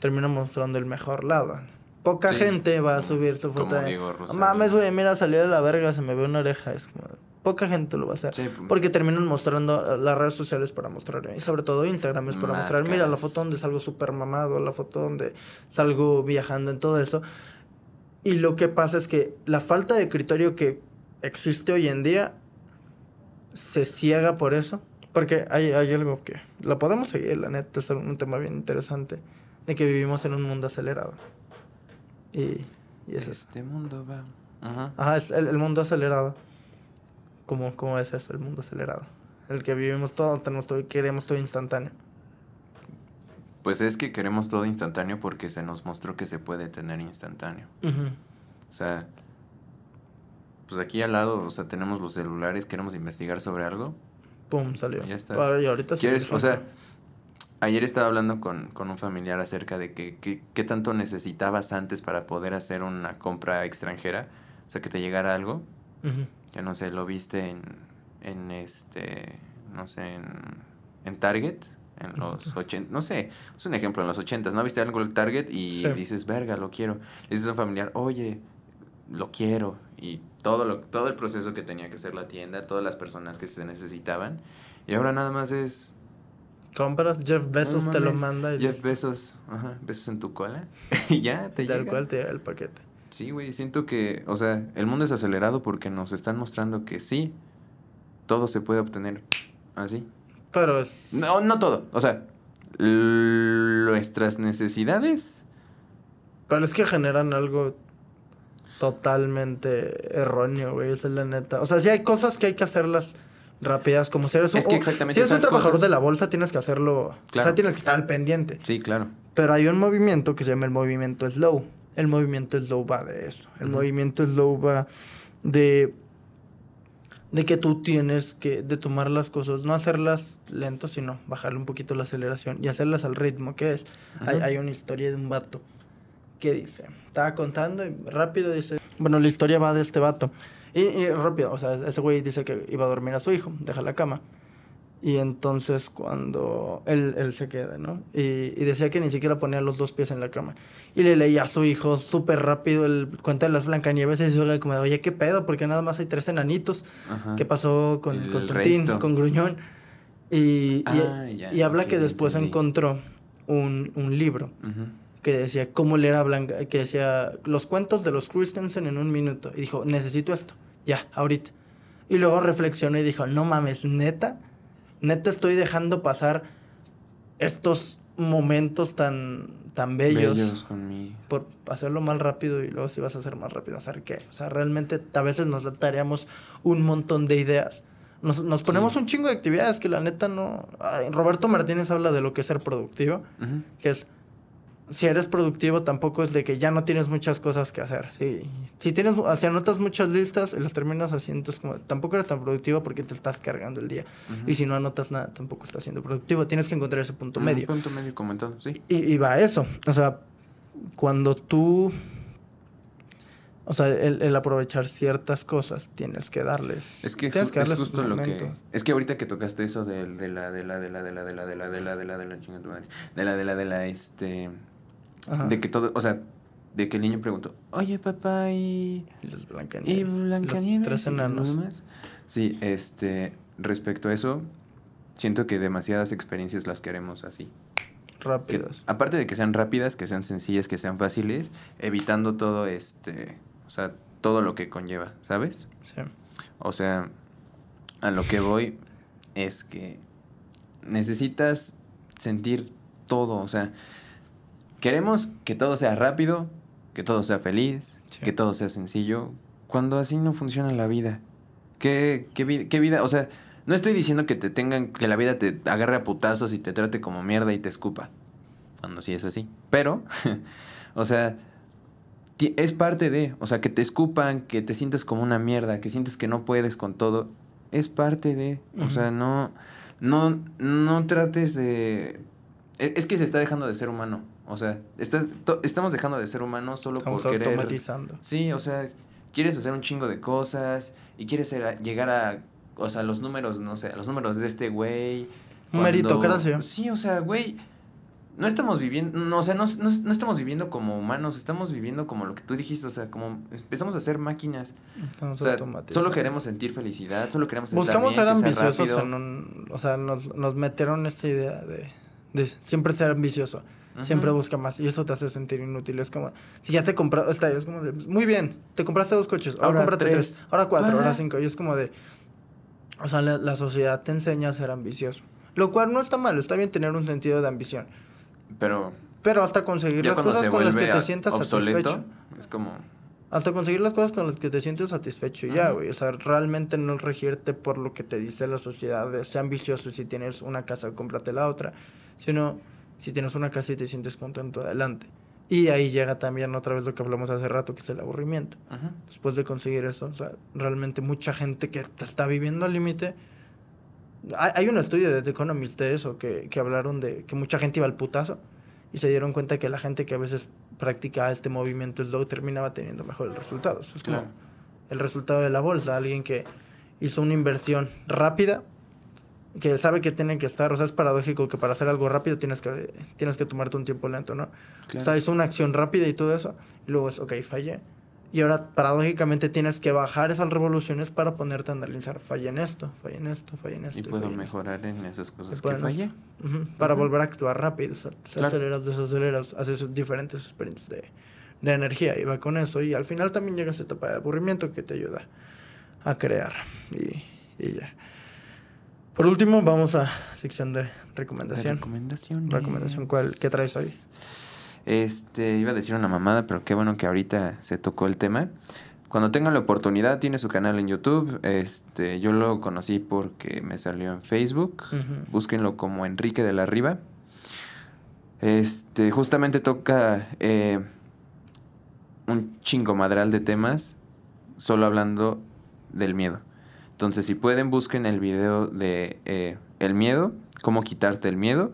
Terminan mostrando el mejor lado. Poca gente va a subir su foto de... Mames, güey, mira, salió de la verga, se me ve una oreja. Es como poca gente lo va a hacer. Porque terminan mostrando las redes sociales para mostrar, y sobre todo Instagram es para mostrar, mira la foto donde salgo súper mamado, la foto donde salgo viajando en todo eso. Y lo que pasa es que la falta de criterio que existe hoy en día se ciega por eso. Porque hay, hay algo que lo podemos seguir, la neta, es un tema bien interesante, de que vivimos en un mundo acelerado. Y, y es Este mundo va... Ajá, es el mundo acelerado. ¿Cómo, ¿Cómo es eso, el mundo acelerado? El que vivimos todo, tenemos todo, queremos todo instantáneo. Pues es que queremos todo instantáneo porque se nos mostró que se puede tener instantáneo. O sea, pues aquí al lado, o sea, tenemos los celulares, queremos investigar sobre algo. Pum, salió. Ya está. y ahorita ¿Quieres, o sea, ayer estaba hablando con, con un familiar acerca de que, qué tanto necesitabas antes para poder hacer una compra extranjera, o sea, que te llegara algo ya no sé, lo viste en, en este, no sé, en, en Target, en los 80, no sé, es un ejemplo, en los 80, ¿no? Viste algo en Target y dices, verga, lo quiero. Le dices a un familiar, oye, lo quiero. Y todo, lo, todo el proceso que tenía que hacer la tienda, todas las personas que se necesitaban. Y ahora nada más es... Compras, Jeff Bezos te lo manda. Y Jeff Bezos, ajá, besos en tu cola. [LAUGHS] y ya te llega. Tal cual te llega el paquete. Sí, güey, siento que, o sea, el mundo es acelerado porque nos están mostrando que sí, todo se puede obtener así. Pero es... No, no todo, o sea, nuestras necesidades. Pero es que generan algo totalmente erróneo, güey, esa es la neta. O sea, sí hay cosas que hay que hacerlas rápidas, como si eres un, si eres un trabajador de la bolsa, tienes que hacerlo, o sea, tienes que estar al pendiente. Sí, claro. Pero hay un movimiento que se llama el movimiento slow. El movimiento slow va de eso. El movimiento slow va de de que tú tienes que de tomar las cosas, no hacerlas lento, sino bajarle un poquito la aceleración y hacerlas al ritmo que es. hay, hay, una historia de un vato que dice, estaba contando y rápido dice, bueno, la historia va de este vato. Y, y rápido, o sea, ese güey dice que iba a dormir a su hijo, deja la cama. Y entonces cuando él, él se queda, ¿no? Y, y, decía que ni siquiera ponía los dos pies en la cama. Y le leía a su hijo súper rápido el cuento de las Blancanieves y se como, oye, ¿qué pedo? Porque nada más hay tres enanitos. ¿Qué pasó con, con Tontín, con Gruñón? Y, ah, y, habla que después encontró un, un libro que decía cómo leer a Blanca, que decía los cuentos de los Christensen en un minuto. Y dijo, necesito esto, ya, ahorita. Y luego reflexionó y dijo, no mames, neta neta estoy dejando pasar estos momentos tan, tan bellos, por hacerlo más rápido y luego si vas a hacer más rápido, ¿hacer qué? O sea, realmente a veces nos daríamos un montón de ideas. Nos, nos ponemos un chingo de actividades que la neta no... Roberto Martínez habla de lo que es ser productivo, que es si eres productivo tampoco es de que ya no tienes muchas cosas que hacer. Sí. Si tienes, si anotas muchas listas y las terminas haciendo, es como, tampoco eres tan productivo porque te estás cargando el día. Y si no anotas nada, tampoco estás siendo productivo. Tienes que encontrar ese punto medio. Punto medio comentado, sí. Y, y va eso. O sea, cuando tú... O sea, el, aprovechar ciertas cosas tienes que darles. Es que, es, justo lo que. Es que ahorita que tocaste eso de, de la, de la, de la, de la, de la, de la, de la, de la, de la, de la, de la, de la, de la, este de que todo, o sea, de que el niño preguntó, oye papá, y... Los Blancanieves. Y Blancanieves. Los tres enanos. Sí, este, respecto a eso, siento que demasiadas experiencias las queremos así. Rápidas. aparte de que sean rápidas, que sean sencillas, que sean fáciles, evitando todo este, o sea, todo lo que conlleva, ¿sabes? Sí. O sea, a lo que voy es que necesitas sentir todo, o sea, Queremos que todo sea rápido, que todo sea feliz, que todo sea sencillo, cuando así no funciona la vida. ¿Qué, qué, qué vida? O sea, no estoy diciendo que te tengan, que la vida te agarre a putazos y te trate como mierda y te escupa. Cuando sí es así. Pero, [LAUGHS] o sea, es parte de, o sea, que te escupan, que te sientas como una mierda, que sientes que no puedes con todo, es parte de, o sea, no, no, no trates de, e, es que se está dejando de ser humano. O sea, estás, estamos dejando de ser humanos solo por querer. automatizando. Sí, o sea, quieres hacer un chingo de cosas y quieres ser- llegar a, o sea, los números, no sé, a los números de este güey. Cuando- meritocracia. Sí, o sea, güey, no estamos viviendo, no, o sea, no, no, no estamos viviendo como humanos, estamos viviendo como lo que tú dijiste, o sea, como empezamos a ser máquinas. Estamos O sea, solo queremos sentir felicidad, solo queremos estar Buscamos bien, ser ambiciosos rápido. en un... O sea, nos, nos metieron esta idea de, de siempre ser ambicioso. Siempre busca más. Y eso te hace sentir inútil. Es como... Si ya te compraste... Está, es como de... Muy bien. Te compraste dos coches. Ahora, Ahora cómprate tres. tres. Ahora cuatro. Ahora cinco. Y es como de... O sea, la, la sociedad te enseña a ser ambicioso. Lo cual no está mal. Está bien tener un sentido de ambición. Pero Pero hasta conseguir las cosas con las que te sientas obsoleto, satisfecho. es como... Hasta conseguir las cosas con las que te sientes satisfecho ya, güey. O sea, realmente no regirte por lo que te dice la sociedad de sea ambicioso. Si tienes una casa, cómprate la otra. Sino, si tienes una casa y te sientes contento, adelante. Y ahí llega también otra vez lo que hablamos hace rato, que es el aburrimiento. Después de conseguir eso, o sea, realmente mucha gente que está viviendo al límite. Hay, hay un estudio de The Economist de eso, que, que hablaron de que mucha gente iba al putazo y se dieron cuenta que la gente que a veces practicaba este movimiento slow terminaba teniendo mejores resultados. Es como Claro. el resultado de la bolsa, alguien que hizo una inversión rápida, que sabe que tiene que estar, o sea, es paradójico que para hacer algo rápido tienes que, tienes que tomarte un tiempo lento, ¿no? Claro. O sea, hizo una acción rápida y todo eso, y luego es, ok, fallé. Y ahora, paradójicamente, tienes que bajar esas revoluciones para ponerte a analizar, fallé en esto, fallé en esto, fallé en esto. y puedo fallé en esto". mejorar en esas cosas que fallé. Ujú, Para volver a actuar rápido, o sea, te Claro. aceleras, desaceleras, haces diferentes sprints de, de energía y va con eso. Y al final también llega esa etapa de aburrimiento que te ayuda a crear. Y, y ya. Por último, vamos a sección de recomendación. Recomendación. Recomendación, ¿cuál? ¿Qué traes hoy? Este, iba a decir una mamada, pero qué bueno que ahorita se tocó el tema. Cuando tengan la oportunidad, tiene su canal en YouTube. Este, yo lo conocí porque me salió en Facebook. Ujú. Búsquenlo como Enrique de la Riva. Este, justamente toca eh, un chingo madral de temas, solo hablando del miedo. Entonces, si pueden, busquen el video de eh, El miedo, cómo quitarte el miedo,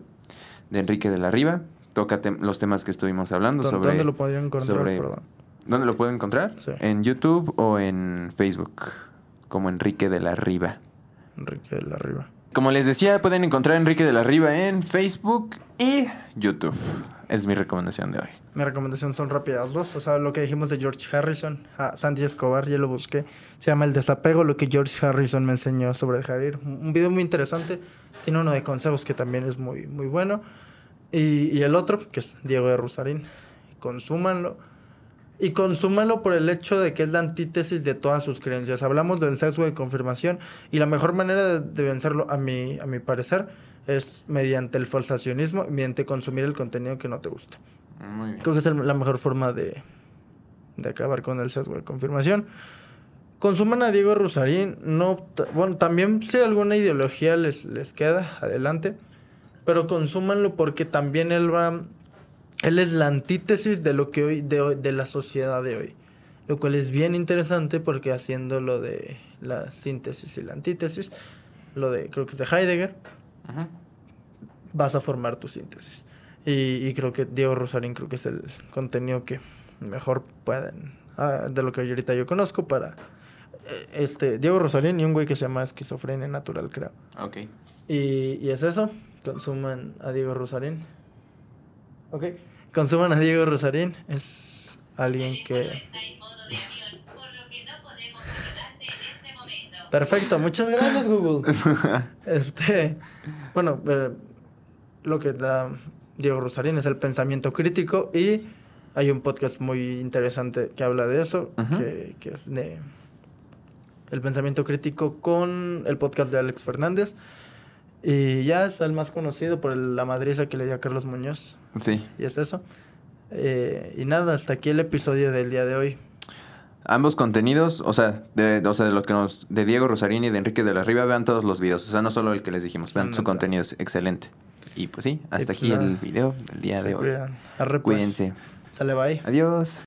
de Enrique de la Riva. Toca tem- los temas que estuvimos hablando ¿Dó- sobre... ¿Dónde lo podrían encontrar? sobre- Perdón. ¿Dónde lo pueden encontrar? Sí. En YouTube o en Facebook, como Enrique de la Riva. Enrique de la Riva. Como les decía, pueden encontrar a Enrique de la Riva en Facebook y YouTube. Es mi recomendación de hoy. Mi recomendación son rápidas dos. O sea, lo que dijimos de George Harrison, a Sandy Escobar, ya lo busqué. Se llama El desapego, lo que George Harrison me enseñó sobre dejar ir. Un video muy interesante. Tiene uno de consejos que también es muy, muy bueno. Y, y el otro, que es Diego de Rusarín. Consúmanlo. Y consúmanlo por el hecho de que es la antítesis de todas sus creencias. Hablamos del sesgo de confirmación y la mejor manera de, de vencerlo, a mi, a mi parecer, es mediante el falsacionismo, mediante consumir el contenido que no te gusta. Muy bien. Creo que es la mejor forma de, de acabar con el sesgo de confirmación. Consuman a Diego Rosarín. No, bueno, también si alguna ideología les, les queda, adelante. Pero consúmanlo porque también él va. Él es la antítesis de lo que hoy, de hoy, de la sociedad de hoy. Lo cual es bien interesante porque haciendo lo de la síntesis y la antítesis, lo de, creo que es de Heidegger, vas a formar tu síntesis. Y, y creo que Diego Rosarín creo que es el contenido que mejor pueden, ah, de lo que ahorita yo conozco, para eh, este Diego Rosarín y un güey que se llama Esquizofrenia Natural, creo. Ok. Y, y es eso, consuman a Diego Rosarín. Ok, consuman a Diego Rosarín, es alguien que... este. Perfecto, muchas gracias Google. [LAUGHS] Este, bueno, eh, lo que da Diego Rosarín es el pensamiento crítico y hay un podcast muy interesante que habla de eso, que, que es de el pensamiento crítico con el podcast de Alex Fernández. Y ya es el más conocido por el- la madriza que le dio a Carlos Muñoz. Sí. Y es eso. Eh, y nada, hasta aquí el episodio del día de hoy. Ambos contenidos, o sea, de, o sea, de lo que nos, de Diego Rosarín y de Enrique de la Riva, vean todos los videos. O sea, no solo el que les dijimos, vean su contenido, es excelente. Y pues sí, hasta pues aquí el video del día Se de hoy. cuidan. Arre, pues. Cuídense. Sale, bye. Adiós.